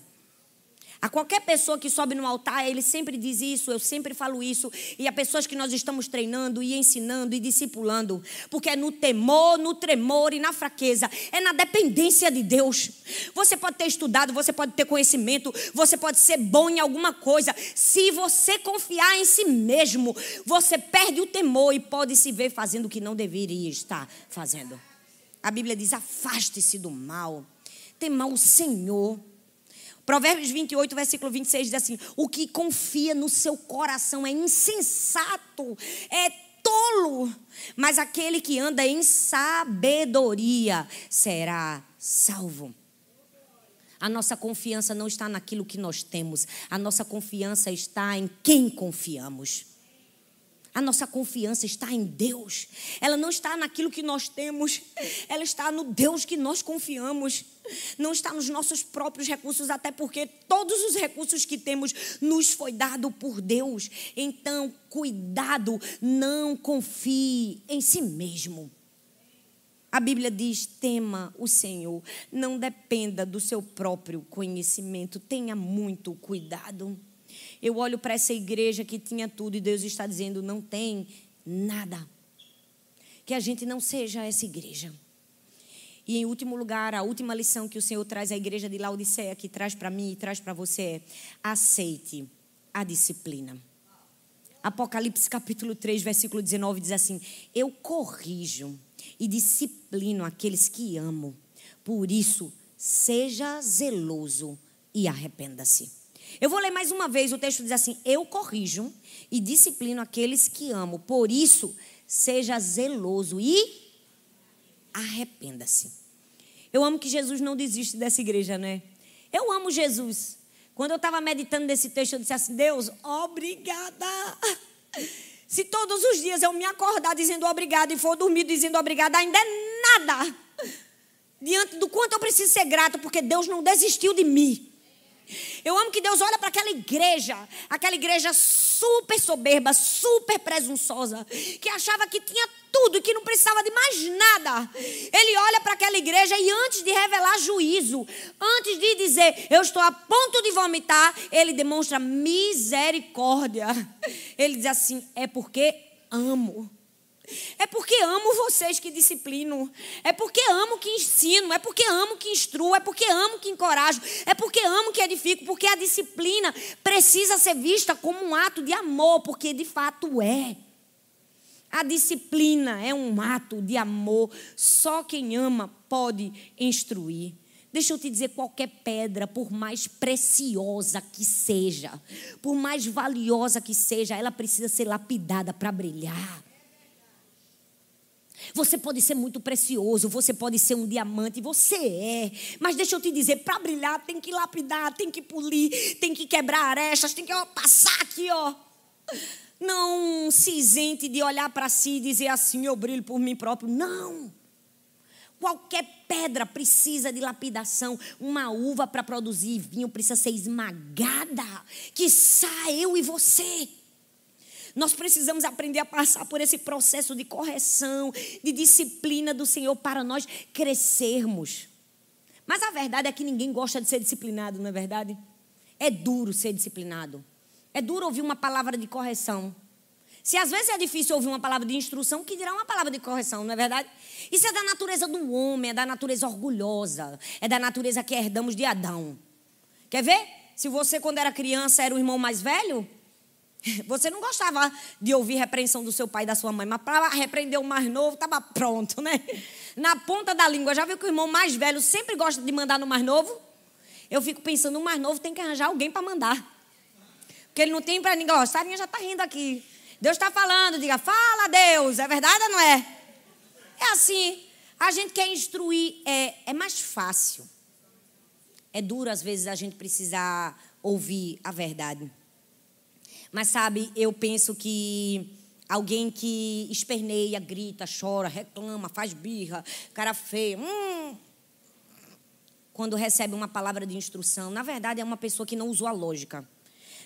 A qualquer pessoa que sobe no altar, ele sempre diz isso, eu sempre falo isso. E a pessoas que nós estamos treinando e ensinando e discipulando. Porque é no temor, no tremor e na fraqueza. É na dependência de Deus. Você pode ter estudado, você pode ter conhecimento, você pode ser bom em alguma coisa. Se você confiar em si mesmo, você perde o temor e pode se ver fazendo o que não deveria estar fazendo. A Bíblia diz: afaste-se do mal. Tema o Senhor. Provérbios 28, versículo 26 diz assim: O que confia no seu coração é insensato, é tolo, mas aquele que anda em sabedoria será salvo. A nossa confiança não está naquilo que nós temos, a nossa confiança está em quem confiamos. A nossa confiança está em Deus. Ela não está naquilo que nós temos, ela está no Deus que nós confiamos. Não está nos nossos próprios recursos, até porque todos os recursos que temos nos foi dado por Deus. Então, cuidado, não confie em si mesmo. A Bíblia diz: tema o Senhor, não dependa do seu próprio conhecimento, tenha muito cuidado. Eu olho para essa igreja que tinha tudo e Deus está dizendo: não tem nada. Que a gente não seja essa igreja. E em último lugar, a última lição que o Senhor traz à igreja de Laodiceia, que traz para mim e traz para você é: aceite a disciplina. Apocalipse capítulo 3, versículo 19 diz assim: Eu corrijo e disciplino aqueles que amo. Por isso, seja zeloso e arrependa-se. Eu vou ler mais uma vez, o texto diz assim: Eu corrijo e disciplino aqueles que amo. Por isso, seja zeloso e arrependa-se. Eu amo que Jesus não desiste dessa igreja, né? Eu amo Jesus. Quando eu estava meditando nesse texto, eu disse assim: Deus, obrigada. Se todos os dias eu me acordar dizendo obrigado e for dormir dizendo obrigado, ainda é nada. Diante do quanto eu preciso ser grato, porque Deus não desistiu de mim. Eu amo que Deus olha para aquela igreja, aquela igreja super soberba, super presunçosa, que achava que tinha tudo e que não precisava de mais nada. Ele olha para aquela igreja e antes de revelar juízo, antes de dizer eu estou a ponto de vomitar, ele demonstra misericórdia. Ele diz assim: é porque amo. Vocês que disciplino. É porque amo que ensino. É porque amo que instruo. É porque amo que encorajo. É porque amo que edifico. Porque a disciplina precisa ser vista como um ato de amor. Porque de fato é. A disciplina é um ato de amor. Só quem ama pode instruir. Deixa eu te dizer, qualquer pedra, por mais preciosa que seja, por mais valiosa que seja, ela precisa ser lapidada para brilhar. Você pode ser muito precioso, você pode ser um diamante, você é. Mas deixa eu te dizer, para brilhar tem que lapidar, tem que polir, tem que quebrar arestas, tem que ó, passar aqui, ó. Não se isente de olhar para si e dizer assim, eu brilho por mim próprio. Não. Qualquer pedra precisa de lapidação. Uma uva para produzir vinho precisa ser esmagada. Que eu e você. Nós precisamos aprender a passar por esse processo de correção, de disciplina do Senhor para nós crescermos. Mas a verdade é que ninguém gosta de ser disciplinado, não é verdade? É duro ser disciplinado. É duro ouvir uma palavra de correção. Se às vezes é difícil ouvir uma palavra de instrução, que dirá uma palavra de correção, não é verdade? Isso é da natureza do homem, é da natureza orgulhosa, é da natureza que herdamos de Adão. Quer ver? Se você, quando era criança, era o irmão mais velho, Você não gostava de ouvir repreensão do seu pai e da sua mãe, mas para repreender o mais novo, estava pronto, né? Na ponta da língua. Já viu que o irmão mais velho sempre gosta de mandar no mais novo? Eu fico pensando, o mais novo tem que arranjar alguém para mandar. Porque ele não tem para ninguém. Ó, Sarinha já está rindo aqui. Deus está falando, diga, fala Deus. É verdade ou não é? É assim. A gente quer instruir, é, é mais fácil. É duro, às vezes, a gente precisar ouvir a verdade. Mas, sabe, eu penso que alguém que esperneia, grita, chora, reclama, faz birra, cara feio, hum, quando recebe uma palavra de instrução, na verdade é uma pessoa que não usou a lógica.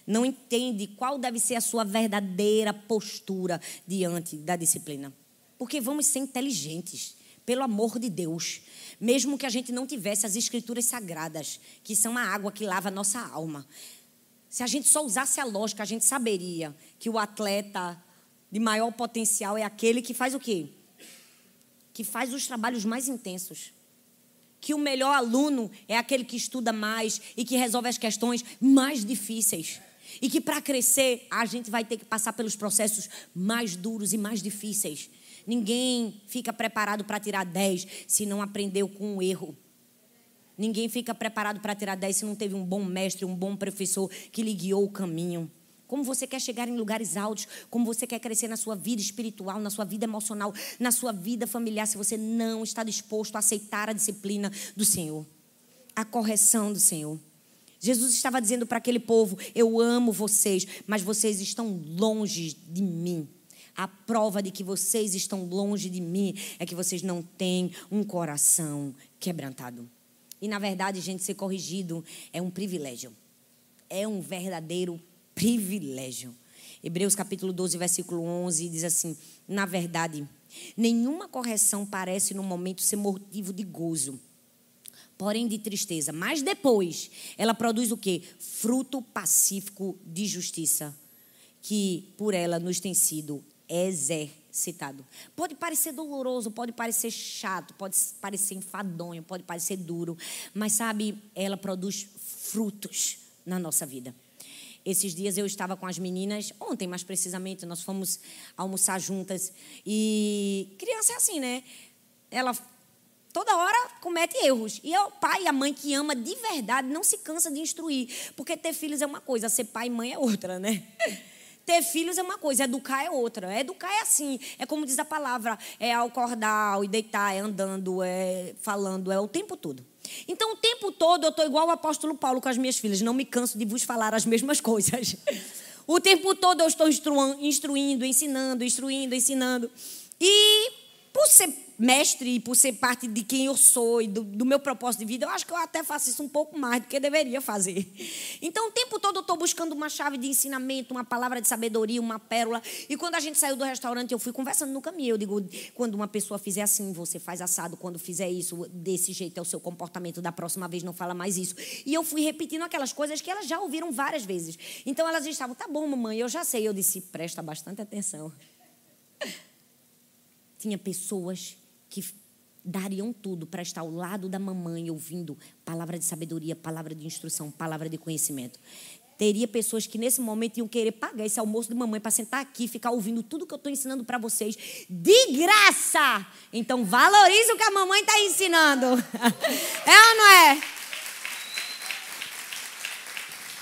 Não entende qual deve ser a sua verdadeira postura diante da disciplina. Porque vamos ser inteligentes, pelo amor de Deus. Mesmo que a gente não tivesse as escrituras sagradas, que são a água que lava a nossa alma. Se a gente só usasse a lógica, a gente saberia que o atleta de maior potencial é aquele que faz o quê? Que faz os trabalhos mais intensos que o melhor aluno é aquele que estuda mais e que resolve as questões mais difíceis. E que para crescer, a gente vai ter que passar pelos processos mais duros e mais difíceis. Ninguém fica preparado para tirar 10 se não aprendeu com o erro. Ninguém fica preparado para tirar 10 se não teve um bom mestre, um bom professor que lhe guiou o caminho como você quer chegar em lugares altos, como você quer crescer na sua vida espiritual, na sua vida emocional, na sua vida familiar, se você não está disposto a aceitar a disciplina do Senhor, a correção do Senhor. Jesus estava dizendo para aquele povo: Eu amo vocês, mas vocês estão longe de mim. A prova de que vocês estão longe de mim é que vocês não têm um coração quebrantado. E na verdade, gente, ser corrigido é um privilégio. É um verdadeiro privilégio. Hebreus capítulo 12, versículo 11 diz assim: Na verdade, nenhuma correção parece no momento ser motivo de gozo, porém de tristeza. Mas depois, ela produz o quê? Fruto pacífico de justiça, que por ela nos tem sido exercitado. Pode parecer doloroso, pode parecer chato, pode parecer enfadonho, pode parecer duro, mas sabe, ela produz frutos na nossa vida. Esses dias eu estava com as meninas, ontem mais precisamente, nós fomos almoçar juntas. E criança é assim, né? Ela toda hora comete erros. E é o pai e a mãe que ama de verdade não se cansa de instruir. Porque ter filhos é uma coisa, ser pai e mãe é outra, né? Ter filhos é uma coisa, educar é outra. Educar é assim, é como diz a palavra, é acordar, e deitar, é andando, é falando, é o tempo todo. Então, o tempo todo eu estou igual o apóstolo Paulo com as minhas filhas, não me canso de vos falar as mesmas coisas. O tempo todo eu estou instruindo, ensinando, instruindo, ensinando. E por ser mestre e por ser parte de quem eu sou e do, do, meu propósito de vida, eu acho que eu até faço isso um pouco mais do que deveria fazer. Então, o tempo todo eu estou buscando uma chave de ensinamento, uma palavra de sabedoria, uma pérola. E quando a gente saiu do restaurante, eu fui conversando no caminho. Eu digo, quando uma pessoa fizer assim, você faz assado. Quando fizer isso, desse jeito é o seu comportamento. Da próxima vez, não fala mais isso. E eu fui repetindo aquelas coisas que elas já ouviram várias vezes. Então, elas estavam, tá bom, mamãe, eu já sei. Eu disse, presta bastante atenção. Tinha pessoas que dariam tudo para estar ao lado da mamãe ouvindo palavra de sabedoria, palavra de instrução, palavra de conhecimento. Teria pessoas que nesse momento iam querer pagar esse almoço de mamãe para sentar aqui ficar ouvindo tudo que eu estou ensinando para vocês de graça. Então valorize o que a mamãe está ensinando. É ou não é?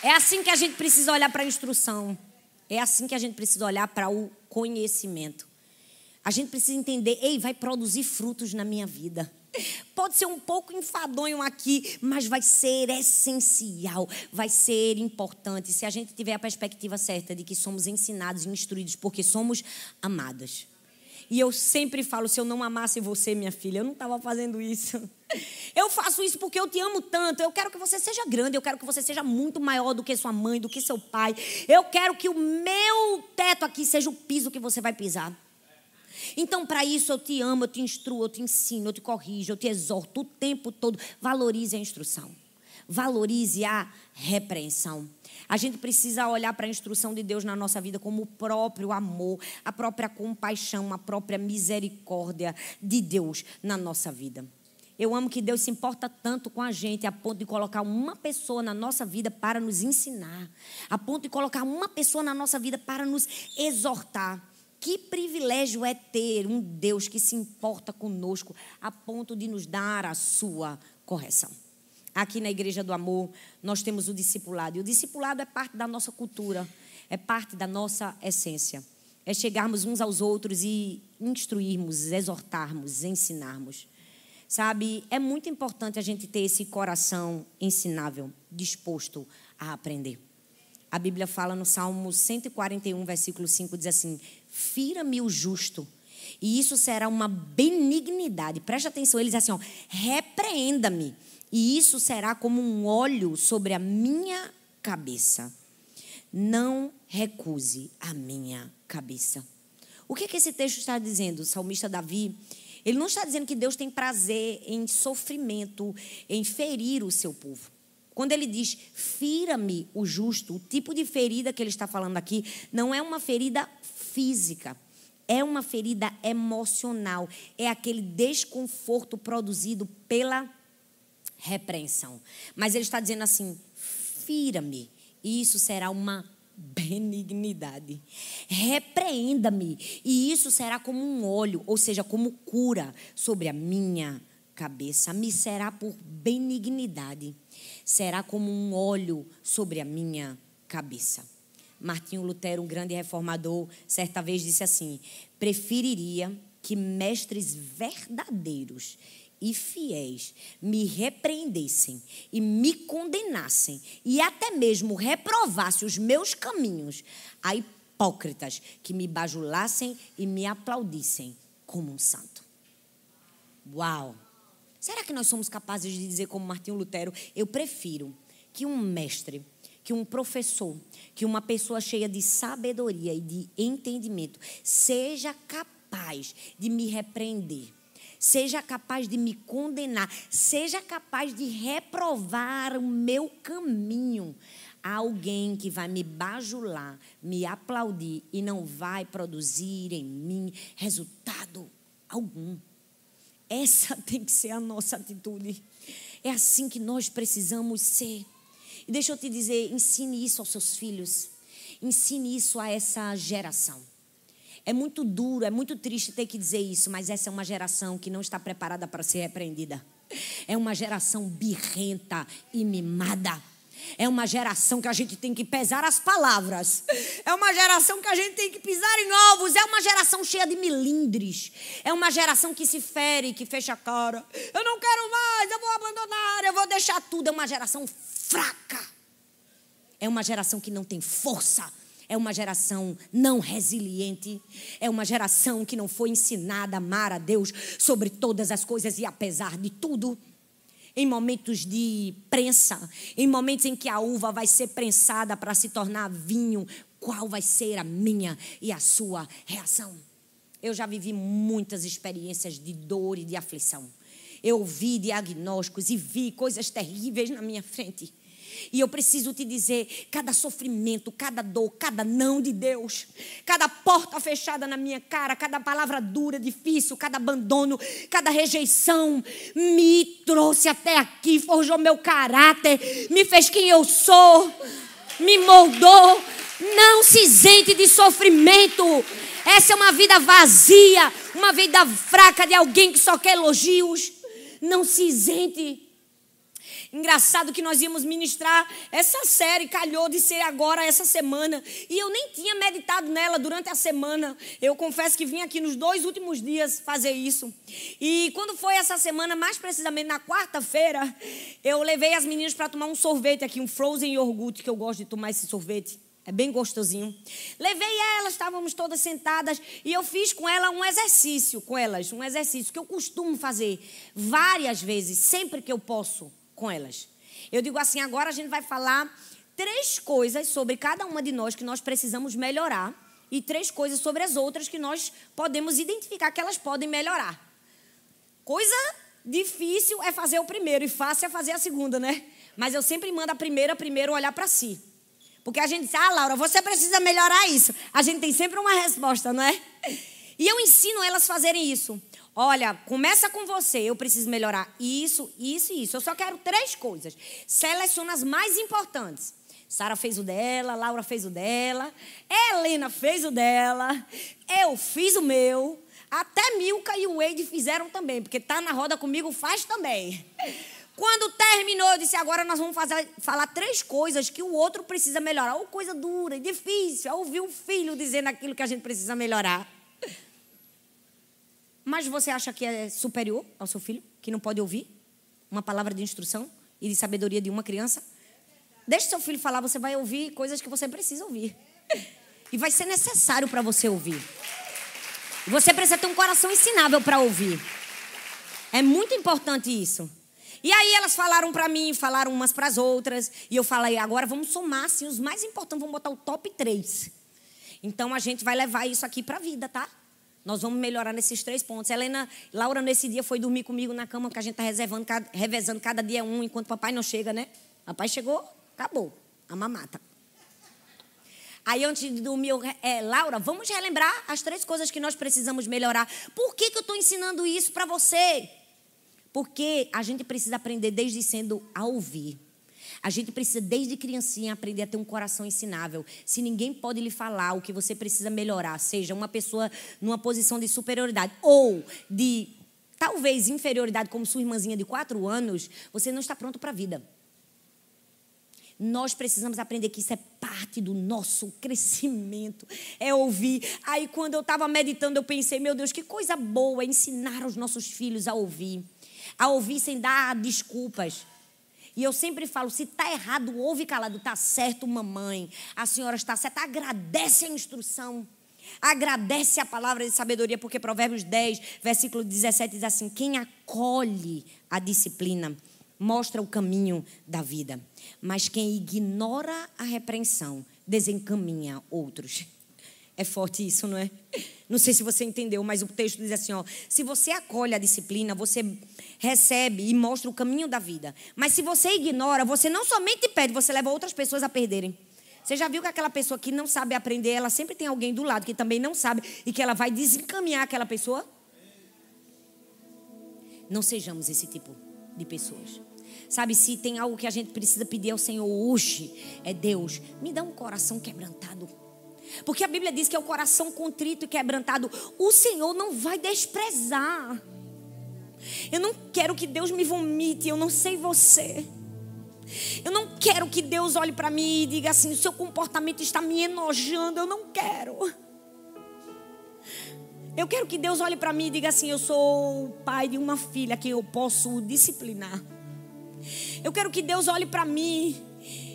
É assim que a gente precisa olhar para a instrução. É assim que a gente precisa olhar para o conhecimento. A gente precisa entender, ei, vai produzir frutos na minha vida. Pode ser um pouco enfadonho aqui, mas vai ser essencial, vai ser importante se a gente tiver a perspectiva certa de que somos ensinados e instruídos porque somos amadas. E eu sempre falo: se eu não amasse você, minha filha, eu não estava fazendo isso. Eu faço isso porque eu te amo tanto. Eu quero que você seja grande. Eu quero que você seja muito maior do que sua mãe, do que seu pai. Eu quero que o meu teto aqui seja o piso que você vai pisar. Então, para isso, eu te amo, eu te instruo, eu te ensino, eu te corrijo, eu te exorto o tempo todo. Valorize a instrução. Valorize a repreensão. A gente precisa olhar para a instrução de Deus na nossa vida como o próprio amor, a própria compaixão, a própria misericórdia de Deus na nossa vida. Eu amo que Deus se importa tanto com a gente a ponto de colocar uma pessoa na nossa vida para nos ensinar, a ponto de colocar uma pessoa na nossa vida para nos exortar. Que privilégio é ter um Deus que se importa conosco a ponto de nos dar a sua correção. Aqui na Igreja do Amor, nós temos o discipulado. E o discipulado é parte da nossa cultura, é parte da nossa essência. É chegarmos uns aos outros e instruirmos, exortarmos, ensinarmos. Sabe, é muito importante a gente ter esse coração ensinável, disposto a aprender. A Bíblia fala no Salmo 141, versículo 5, diz assim: Fira-me o justo, e isso será uma benignidade. Preste atenção, ele diz assim: repreenda-me, e isso será como um óleo sobre a minha cabeça. Não recuse a minha cabeça. O que, é que esse texto está dizendo? O salmista Davi ele não está dizendo que Deus tem prazer em sofrimento, em ferir o seu povo. Quando ele diz, fira-me o justo, o tipo de ferida que ele está falando aqui não é uma ferida física, é uma ferida emocional, é aquele desconforto produzido pela repreensão. Mas ele está dizendo assim: fira-me, e isso será uma benignidade. Repreenda-me, e isso será como um óleo, ou seja, como cura sobre a minha cabeça. Me será por benignidade, será como um óleo sobre a minha cabeça. Martinho Lutero, um grande reformador, certa vez disse assim: preferiria que mestres verdadeiros e fiéis me repreendessem e me condenassem e até mesmo reprovassem os meus caminhos a hipócritas que me bajulassem e me aplaudissem como um santo. Uau! Será que nós somos capazes de dizer, como Martinho Lutero, eu prefiro que um mestre, que um professor, que uma pessoa cheia de sabedoria e de entendimento seja capaz de me repreender? seja capaz de me condenar, seja capaz de reprovar o meu caminho a alguém que vai me bajular, me aplaudir e não vai produzir em mim resultado algum. Essa tem que ser a nossa atitude. É assim que nós precisamos ser. E deixa eu te dizer, ensine isso aos seus filhos. Ensine isso a essa geração. É muito duro, é muito triste ter que dizer isso, mas essa é uma geração que não está preparada para ser repreendida. É uma geração birrenta e mimada. É uma geração que a gente tem que pesar as palavras. É uma geração que a gente tem que pisar em ovos. É uma geração cheia de milindres. É uma geração que se fere, que fecha a cara. Eu não quero mais, eu vou abandonar, eu vou deixar tudo. É uma geração fraca. É uma geração que não tem força é uma geração não resiliente, é uma geração que não foi ensinada a amar a Deus sobre todas as coisas e apesar de tudo. Em momentos de prensa, em momentos em que a uva vai ser prensada para se tornar vinho, qual vai ser a minha e a sua reação? Eu já vivi muitas experiências de dor e de aflição. Eu ouvi diagnósticos e vi coisas terríveis na minha frente. E eu preciso te dizer: cada sofrimento, cada dor, cada não de Deus, cada porta fechada na minha cara, cada palavra dura, difícil, cada abandono, cada rejeição, me trouxe até aqui, forjou meu caráter, me fez quem eu sou, me moldou. Não se isente de sofrimento. Essa é uma vida vazia, uma vida fraca de alguém que só quer elogios. Não se isente. Engraçado que nós íamos ministrar essa série, calhou de ser agora essa semana. E eu nem tinha meditado nela durante a semana. Eu confesso que vim aqui nos dois últimos dias fazer isso. E quando foi essa semana, mais precisamente na quarta-feira, eu levei as meninas para tomar um sorvete aqui, um frozen iogurte, que eu gosto de tomar esse sorvete. É bem gostosinho. Levei elas, estávamos todas sentadas e eu fiz com ela um exercício, com elas, um exercício que eu costumo fazer várias vezes, sempre que eu posso com elas. Eu digo assim: agora a gente vai falar três coisas sobre cada uma de nós que nós precisamos melhorar e três coisas sobre as outras que nós podemos identificar que elas podem melhorar. Coisa difícil é fazer o primeiro e fácil é fazer a segunda, né? Mas eu sempre mando a primeira primeiro olhar para si. Porque a gente diz, ah, Laura, você precisa melhorar isso. A gente tem sempre uma resposta, não é? E eu ensino elas a fazerem isso. Olha, começa com você. Eu preciso melhorar isso, isso e isso. Eu só quero três coisas. Seleciona as mais importantes. Sara fez o dela, Laura fez o dela, Helena fez o dela, eu fiz o meu. Até Milka e o Wade fizeram também, porque tá na roda comigo, faz também. Quando terminou, eu disse: agora nós vamos fazer, falar três coisas que o outro precisa melhorar. Ou coisa dura e difícil, é ouvir um filho dizendo aquilo que a gente precisa melhorar. Mas você acha que é superior ao seu filho, que não pode ouvir uma palavra de instrução e de sabedoria de uma criança? Deixe seu filho falar, você vai ouvir coisas que você precisa ouvir. E vai ser necessário para você ouvir. Você precisa ter um coração ensinável para ouvir. É muito importante isso. E aí elas falaram para mim, falaram umas para as outras, e eu falei, agora vamos somar assim, os mais importantes, vamos botar o top 3. Então a gente vai levar isso aqui para a vida, tá? Nós vamos melhorar nesses três pontos. Helena, Laura nesse dia foi dormir comigo na cama, porque a gente está reservando, revezando cada dia um, enquanto papai não chega, né? Papai chegou, acabou a mamata. Aí antes de dormir, eu, é, Laura, vamos relembrar as três coisas que nós precisamos melhorar. Por que, que eu estou ensinando isso para você? Porque a gente precisa aprender desde sendo a ouvir. A gente precisa, desde criancinha, aprender a ter um coração ensinável. Se ninguém pode lhe falar o que você precisa melhorar, seja uma pessoa numa posição de superioridade ou de talvez inferioridade, como sua irmãzinha de quatro anos, você não está pronto para a vida. Nós precisamos aprender que isso é parte do nosso crescimento, é ouvir. Aí, quando eu estava meditando, eu pensei, meu Deus, que coisa boa ensinar os nossos filhos a ouvir, a ouvir sem dar desculpas. E eu sempre falo: se está errado, ouve calado, está certo, mamãe, a senhora está certa, agradece a instrução. Agradece a palavra de sabedoria, porque Provérbios 10, versículo 17 diz assim: Quem acolhe a disciplina mostra o caminho da vida. Mas quem ignora a repreensão desencaminha outros. É forte isso, não é? Não sei se você entendeu, mas o texto diz assim: ó, se você acolhe a disciplina, você recebe e mostra o caminho da vida. Mas se você ignora, você não somente perde, você leva outras pessoas a perderem. Você já viu que aquela pessoa que não sabe aprender, ela sempre tem alguém do lado que também não sabe e que ela vai desencaminhar aquela pessoa? Não sejamos esse tipo de pessoas. Sabe, se tem algo que a gente precisa pedir ao Senhor hoje, é Deus, me dá um coração quebrantado. Porque a Bíblia diz que é o coração contrito e quebrantado, o Senhor não vai desprezar. Eu não quero que Deus me vomite, eu não sei você. Eu não quero que Deus olhe para mim e diga assim: o seu comportamento está me enojando. Eu não quero. Eu quero que Deus olhe para mim e diga assim: eu sou o pai de uma filha que eu posso disciplinar. Eu quero que Deus olhe para mim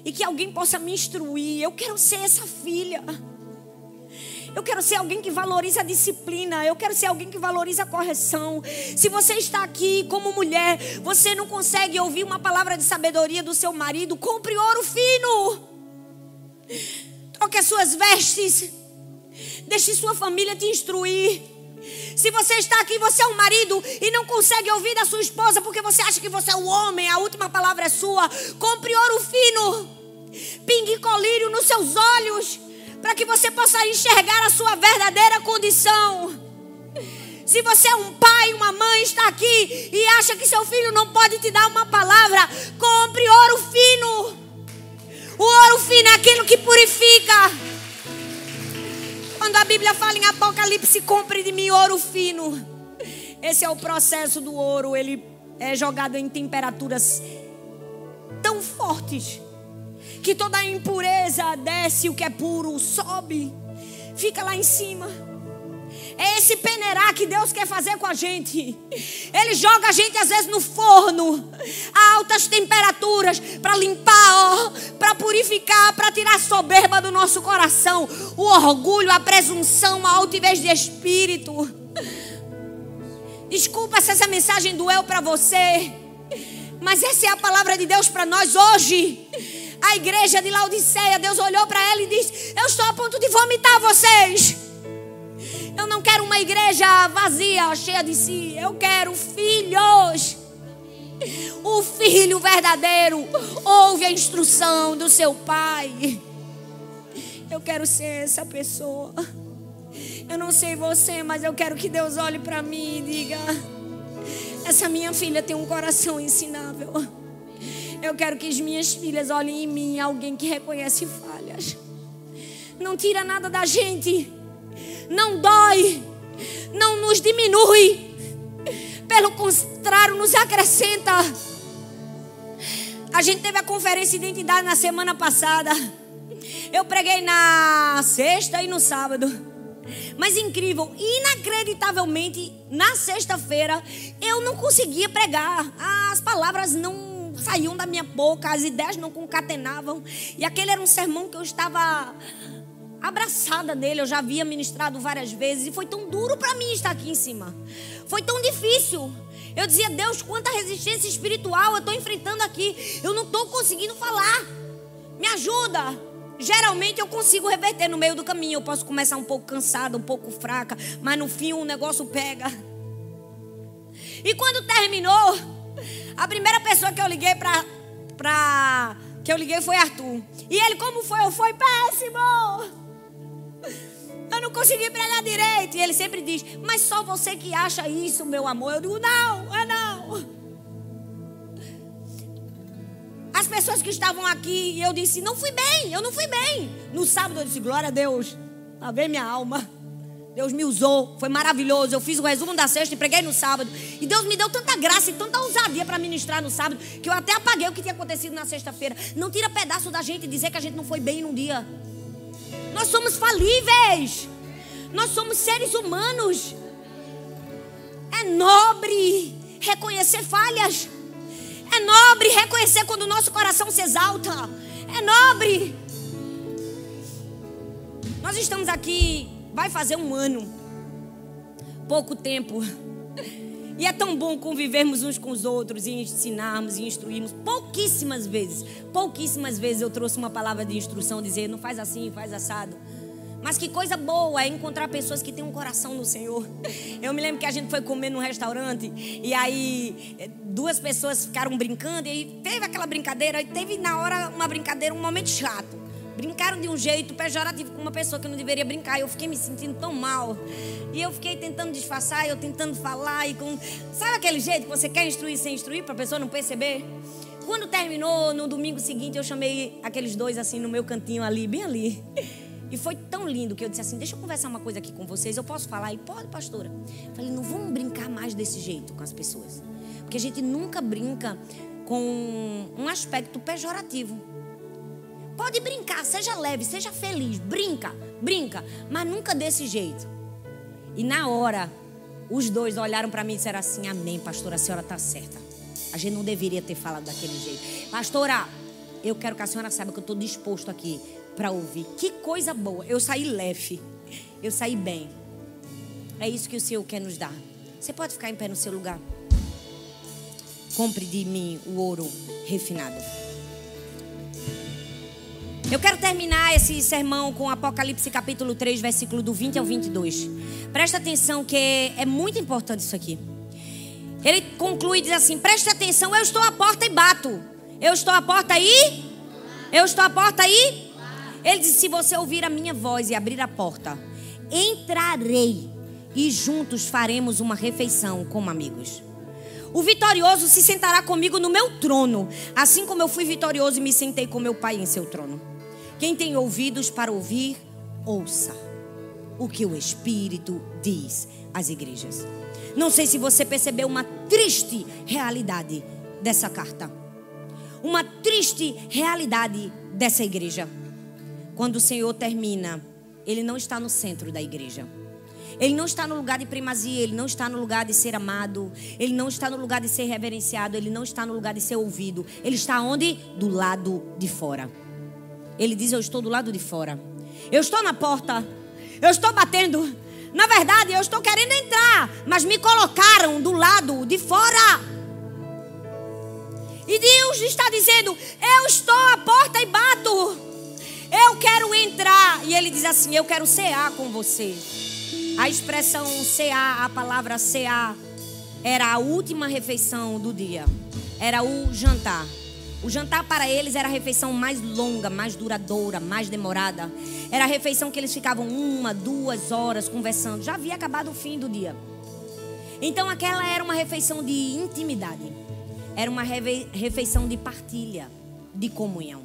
e que alguém possa me instruir. Eu quero ser essa filha. Eu quero ser alguém que valoriza a disciplina. Eu quero ser alguém que valoriza a correção. Se você está aqui como mulher, você não consegue ouvir uma palavra de sabedoria do seu marido, compre ouro fino. Troque as suas vestes. Deixe sua família te instruir. Se você está aqui, você é um marido e não consegue ouvir da sua esposa porque você acha que você é o homem, a última palavra é sua. Compre ouro fino, pingue colírio nos seus olhos, para que você possa enxergar a sua verdadeira condição. Se você é um pai, uma mãe, está aqui e acha que seu filho não pode te dar uma palavra, compre ouro fino. O ouro fino é aquilo que purifica. Quando a Bíblia fala em Apocalipse, compre de mim ouro fino. Esse é o processo do ouro. Ele é jogado em temperaturas tão fortes que toda impureza desce, o que é puro sobe, fica lá em cima. É esse peneirar que Deus quer fazer com a gente. Ele joga a gente às vezes no forno, a altas temperaturas, para limpar, para purificar, para tirar a soberba do nosso coração, o orgulho, a presunção, a altivez de espírito. Desculpa se essa mensagem doeu para você, mas essa é a palavra de Deus para nós hoje. A igreja de Laodiceia, Deus olhou para ela e disse: Eu estou a ponto de vomitar vocês. Eu não quero uma igreja vazia, cheia de si. Eu quero filhos. O filho verdadeiro ouve a instrução do seu pai. Eu quero ser essa pessoa. Eu não sei você, mas eu quero que Deus olhe para mim e diga: essa minha filha tem um coração ensinável. Eu quero que as minhas filhas olhem em mim alguém que reconhece falhas. Não tira nada da gente. Não dói. Não nos diminui. Pelo contrário, nos acrescenta. A gente teve a conferência de identidade na semana passada. Eu preguei na sexta e no sábado. Mas incrível, inacreditavelmente, na sexta-feira eu não conseguia pregar. As palavras não saíam da minha boca, as ideias não concatenavam. E aquele era um sermão que eu estava abraçada nele, eu já havia ministrado várias vezes e foi tão duro para mim estar aqui em cima. Foi tão difícil. Eu dizia, Deus, quanta resistência espiritual eu estou enfrentando aqui. Eu não estou conseguindo falar. Me ajuda. Geralmente eu consigo reverter no meio do caminho. Eu posso começar um pouco cansada, um pouco fraca, mas no fim o negócio pega. E quando terminou, a primeira pessoa que eu liguei para pra que eu liguei foi Arthur. E ele, como foi? Eu fui péssimo. Eu não consegui pregar direito. E ele sempre diz: Mas só você que acha isso, meu amor. Eu digo: Não, é não. As pessoas que estavam aqui, eu disse: Não fui bem, eu não fui bem. No sábado eu disse: Glória a Deus. Lá vem minha alma. Deus me usou, foi maravilhoso. Eu fiz o resumo da sexta e preguei no sábado. E Deus me deu tanta graça e tanta ousadia para ministrar no sábado que eu até apaguei o que tinha acontecido na sexta-feira. Não tira pedaço da gente e dizer que a gente não foi bem num dia. Nós somos falíveis. Nós somos seres humanos. É nobre reconhecer falhas. É nobre reconhecer quando o nosso coração se exalta. É nobre. Nós estamos aqui, vai fazer um ano. Pouco tempo. E é tão bom convivermos uns com os outros e ensinarmos e instruirmos. Pouquíssimas vezes, pouquíssimas vezes eu trouxe uma palavra de instrução, dizer não faz assim, faz assado. Mas que coisa boa é encontrar pessoas que têm um coração no Senhor. Eu me lembro que a gente foi comer num restaurante e aí eh, duas pessoas ficaram brincando e teve aquela brincadeira e teve na hora uma brincadeira, um momento chato. Brincaram de um jeito pejorativo com uma pessoa que não deveria brincar. Eu fiquei me sentindo tão mal. E eu fiquei tentando disfarçar, eu tentando falar. e com Sabe aquele jeito que você quer instruir sem instruir para a pessoa não perceber? Quando terminou, no domingo seguinte, eu chamei aqueles dois assim no meu cantinho ali, bem ali. E foi tão lindo que eu disse assim: Deixa eu conversar uma coisa aqui com vocês. Eu posso falar? E pode, pastora. Falei: Não vamos brincar mais desse jeito com as pessoas. Porque a gente nunca brinca com um aspecto pejorativo. Pode brincar, seja leve, seja feliz, brinca, brinca, mas nunca desse jeito. E na hora, os dois olharam para mim e disseram assim: Amém, pastora, a senhora está certa. A gente não deveria ter falado daquele jeito. Pastora, eu quero que a senhora saiba que eu estou disposto aqui para ouvir. Que coisa boa. Eu saí leve. Eu saí bem. É isso que o Senhor quer nos dar. Você pode ficar em pé no seu lugar. Compre de mim o ouro refinado. Eu quero terminar esse sermão com Apocalipse capítulo 3, versículo do 20 ao 22. Presta atenção que é muito importante isso aqui. Ele conclui e diz assim: Preste atenção, eu estou à porta e bato. Eu estou à porta aí? Eu estou à porta aí? Ele diz: Se você ouvir a minha voz e abrir a porta, entrarei e juntos faremos uma refeição como amigos. O vitorioso se sentará comigo no meu trono, assim como eu fui vitorioso e me sentei com meu Pai em seu trono. Quem tem ouvidos para ouvir, ouça o que o Espírito diz às igrejas. Não sei se você percebeu uma triste realidade dessa carta. Uma triste realidade dessa igreja. Quando o Senhor termina, Ele não está no centro da igreja. Ele não está no lugar de primazia, ele não está no lugar de ser amado, ele não está no lugar de ser reverenciado, ele não está no lugar de ser ouvido. Ele está onde? Do lado de fora. Ele diz: Eu estou do lado de fora. Eu estou na porta. Eu estou batendo. Na verdade, eu estou querendo entrar, mas me colocaram do lado de fora. E Deus está dizendo: Eu estou à porta e bato. Eu quero entrar. E ele diz assim: Eu quero cear com você. A expressão cear, a palavra cear, era a última refeição do dia. Era o jantar. O jantar para eles era a refeição mais longa, mais duradoura, mais demorada. Era a refeição que eles ficavam uma, duas horas conversando. Já havia acabado o fim do dia. Então aquela era uma refeição de intimidade. Era uma refeição de partilha, de comunhão.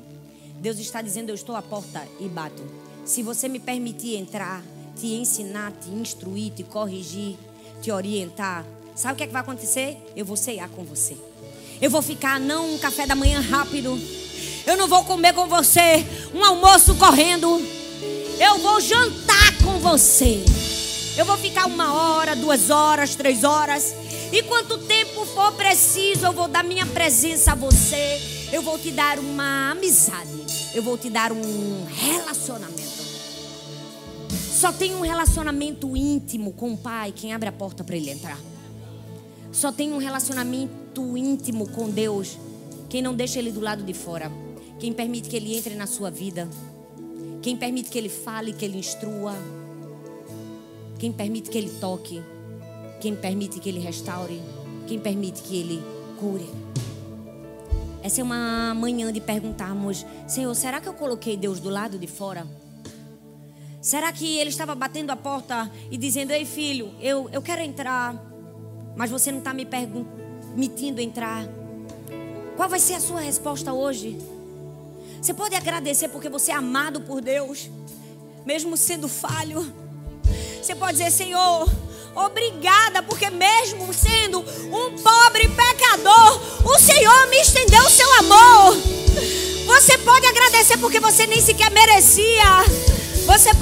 Deus está dizendo: Eu estou à porta e bato. Se você me permitir entrar, te ensinar, te instruir, te corrigir, te orientar, sabe o que, é que vai acontecer? Eu vou ceiar com você. Eu vou ficar, não um café da manhã rápido. Eu não vou comer com você um almoço correndo. Eu vou jantar com você. Eu vou ficar uma hora, duas horas, três horas. E quanto tempo for preciso, eu vou dar minha presença a você. Eu vou te dar uma amizade. Eu vou te dar um relacionamento. Só tem um relacionamento íntimo com o pai quem abre a porta para ele entrar. Só tem um relacionamento íntimo com Deus quem não deixa ele do lado de fora. Quem permite que ele entre na sua vida. Quem permite que ele fale, que ele instrua. Quem permite que ele toque. Quem permite que ele restaure. Quem permite que ele cure. Essa é uma manhã de perguntarmos: Senhor, será que eu coloquei Deus do lado de fora? Será que ele estava batendo a porta e dizendo: Ei, filho, eu, eu quero entrar mas você não está me permitindo entrar. Qual vai ser a sua resposta hoje? Você pode agradecer porque você é amado por Deus, mesmo sendo falho. Você pode dizer, Senhor, obrigada, porque mesmo sendo um pobre pecador, o Senhor me estendeu o seu amor. Você pode agradecer porque você nem sequer merecia. Você